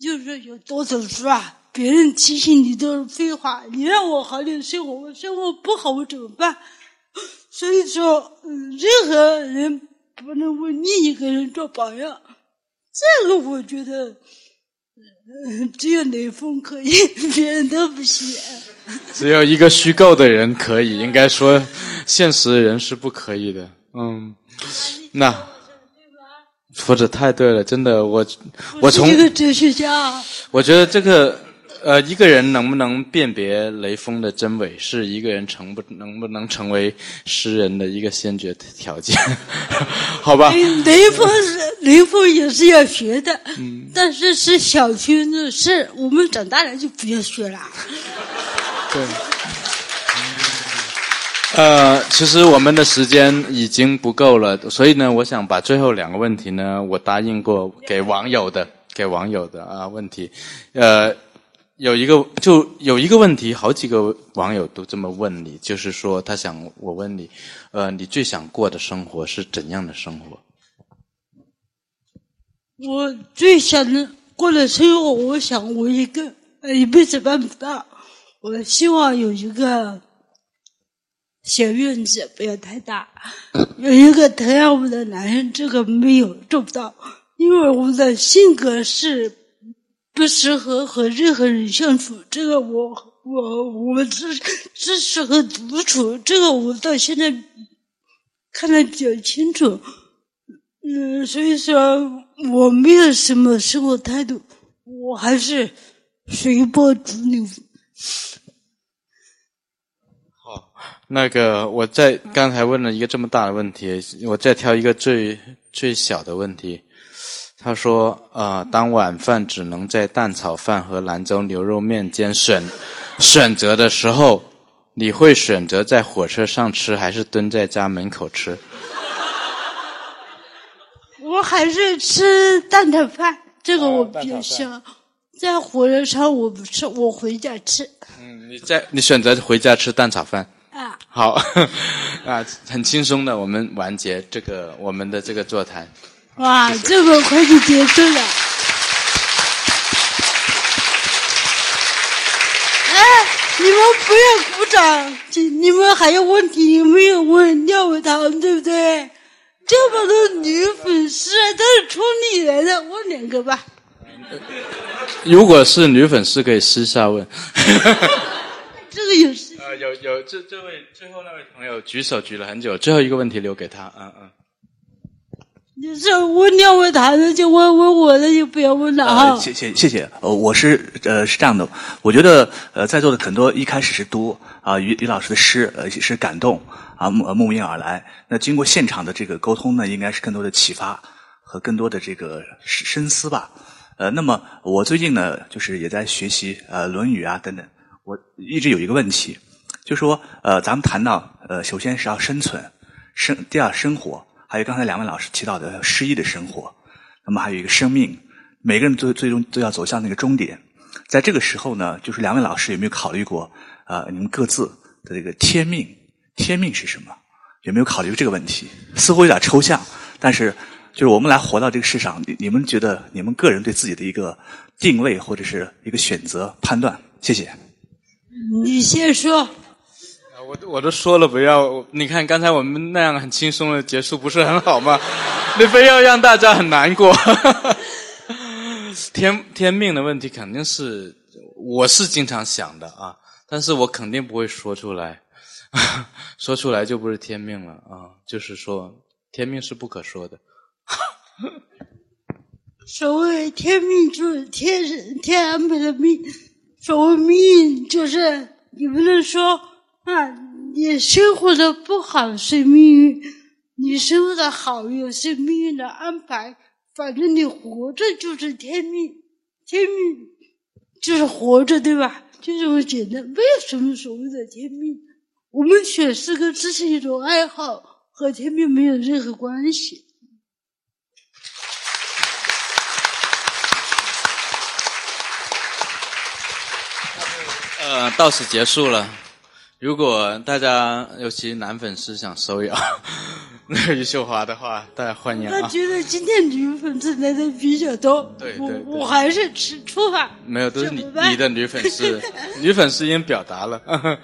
就是有多少书啊，别人提醒你都是废话。你让我好点生活，我生活不好，我怎么办？所以说，任何人。不能为另一个人做榜样，这个我觉得，只有雷锋可以，别人都不行。只有一个虚构的人可以，应该说，现实的人是不可以的。嗯，那说的太对了，真的，我我从这个哲学家，我觉得这个呃，一个人能不能辨别雷锋的真伪，是一个人成不能不能成为诗人的一个先决条件，好吧？雷锋是雷锋也是要学的，但是是小学的事，我们长大了就不要学了。对。呃，其实我们的时间已经不够了，所以呢，我想把最后两个问题呢，我答应过给网友的，给网友的啊问题，呃，有一个就有一个问题，好几个网友都这么问你，就是说他想我问你，呃，你最想过的生活是怎样的生活？我最想的过的生活，我想我一个一辈子办不到，我希望有一个。小院子不要太大，有一个疼爱我的男人，这个没有做不到，因为我的性格是不适合和任何人相处。这个我我我们只只适合独处，这个我到现在看得比较清楚。嗯，所以说我没有什么生活态度，我还是随波逐流。好那个，我在刚才问了一个这么大的问题，我再挑一个最最小的问题。他说：“呃，当晚饭只能在蛋炒饭和兰州牛肉面间选选择的时候，你会选择在火车上吃，还是蹲在家门口吃？” 我还是吃蛋炒饭，这个我比较喜欢。在火车上我不吃，我回家吃。嗯，你在你选择回家吃蛋炒饭。啊好，啊，很轻松的，我们完结这个我们的这个座谈。哇，这么快就结束了！哎，你们不要鼓掌，你们还有问题没有问廖伟棠，对不对？这么多女粉丝都是冲你来的，问两个吧。如果是女粉丝，可以私下问。这个有。呃，有有这这位最后那位朋友举手举了很久，最后一个问题留给他，嗯嗯。你是问两位谈的就问问我的就不要问了啊。谢谢谢谢，呃，我是呃是这样的，我觉得呃在座的很多一开始是读啊于于老师的诗，呃是感动啊慕慕名而来，那经过现场的这个沟通呢，应该是更多的启发和更多的这个深思吧。呃，那么我最近呢，就是也在学习呃《论语》啊等等，我一直有一个问题。就说呃，咱们谈到呃，首先是要生存，生第二生活，还有刚才两位老师提到的诗意的生活，那么还有一个生命，每个人最最终都要走向那个终点。在这个时候呢，就是两位老师有没有考虑过啊？你们各自的这个天命，天命是什么？有没有考虑过这个问题？似乎有点抽象，但是就是我们来活到这个世上，你你们觉得你们个人对自己的一个定位或者是一个选择判断？谢谢。你先说。我我都说了不要，你看刚才我们那样很轻松的结束不是很好吗？你非要让大家很难过。天天命的问题肯定是我是经常想的啊，但是我肯定不会说出来，说出来就不是天命了啊。就是说天命是不可说的。所谓天命就是天天安排的命，所谓命就是你不能说。啊，你生活的不好是命运，你生活的好也是命运的安排。反正你活着就是天命，天命就是活着，对吧？就这么简单，没有什么所谓的天命。我们选诗歌只是一种爱好，和天命没有任何关系。呃，到此结束了。如果大家尤其男粉丝想收养 那个余秀华的话，大家欢迎啊！我觉得今天女粉丝来的比较多，对对，我还是吃醋啊。没有，都是你你的女粉丝，女粉丝已经表达了，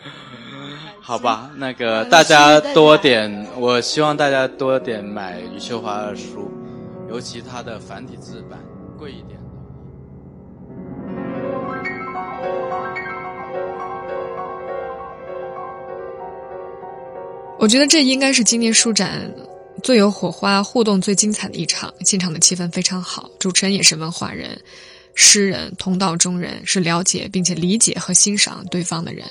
好吧？那个大家多点，我希望大家多点买余秀华的书，尤其他的繁体字版贵一点。我觉得这应该是今年书展最有火花、互动最精彩的一场，现场的气氛非常好，主持人也是文化人、诗人、同道中人，是了解并且理解和欣赏对方的人。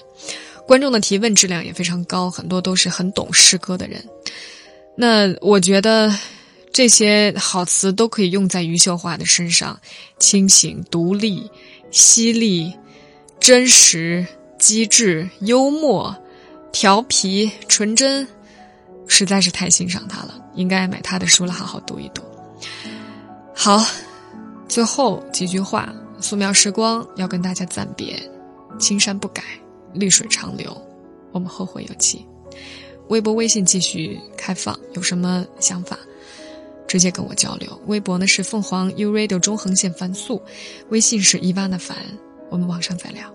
观众的提问质量也非常高，很多都是很懂诗歌的人。那我觉得这些好词都可以用在余秀华的身上：清醒、独立、犀利、真实、机智、幽默、调皮、纯真。实在是太欣赏他了，应该买他的书了，好好读一读。好，最后几句话，素描时光要跟大家暂别。青山不改，绿水长流，我们后会有期。微博、微信继续开放，有什么想法，直接跟我交流。微博呢是凤凰 U Radio 中横线凡素，微信是伊娃的凡，我们网上再聊。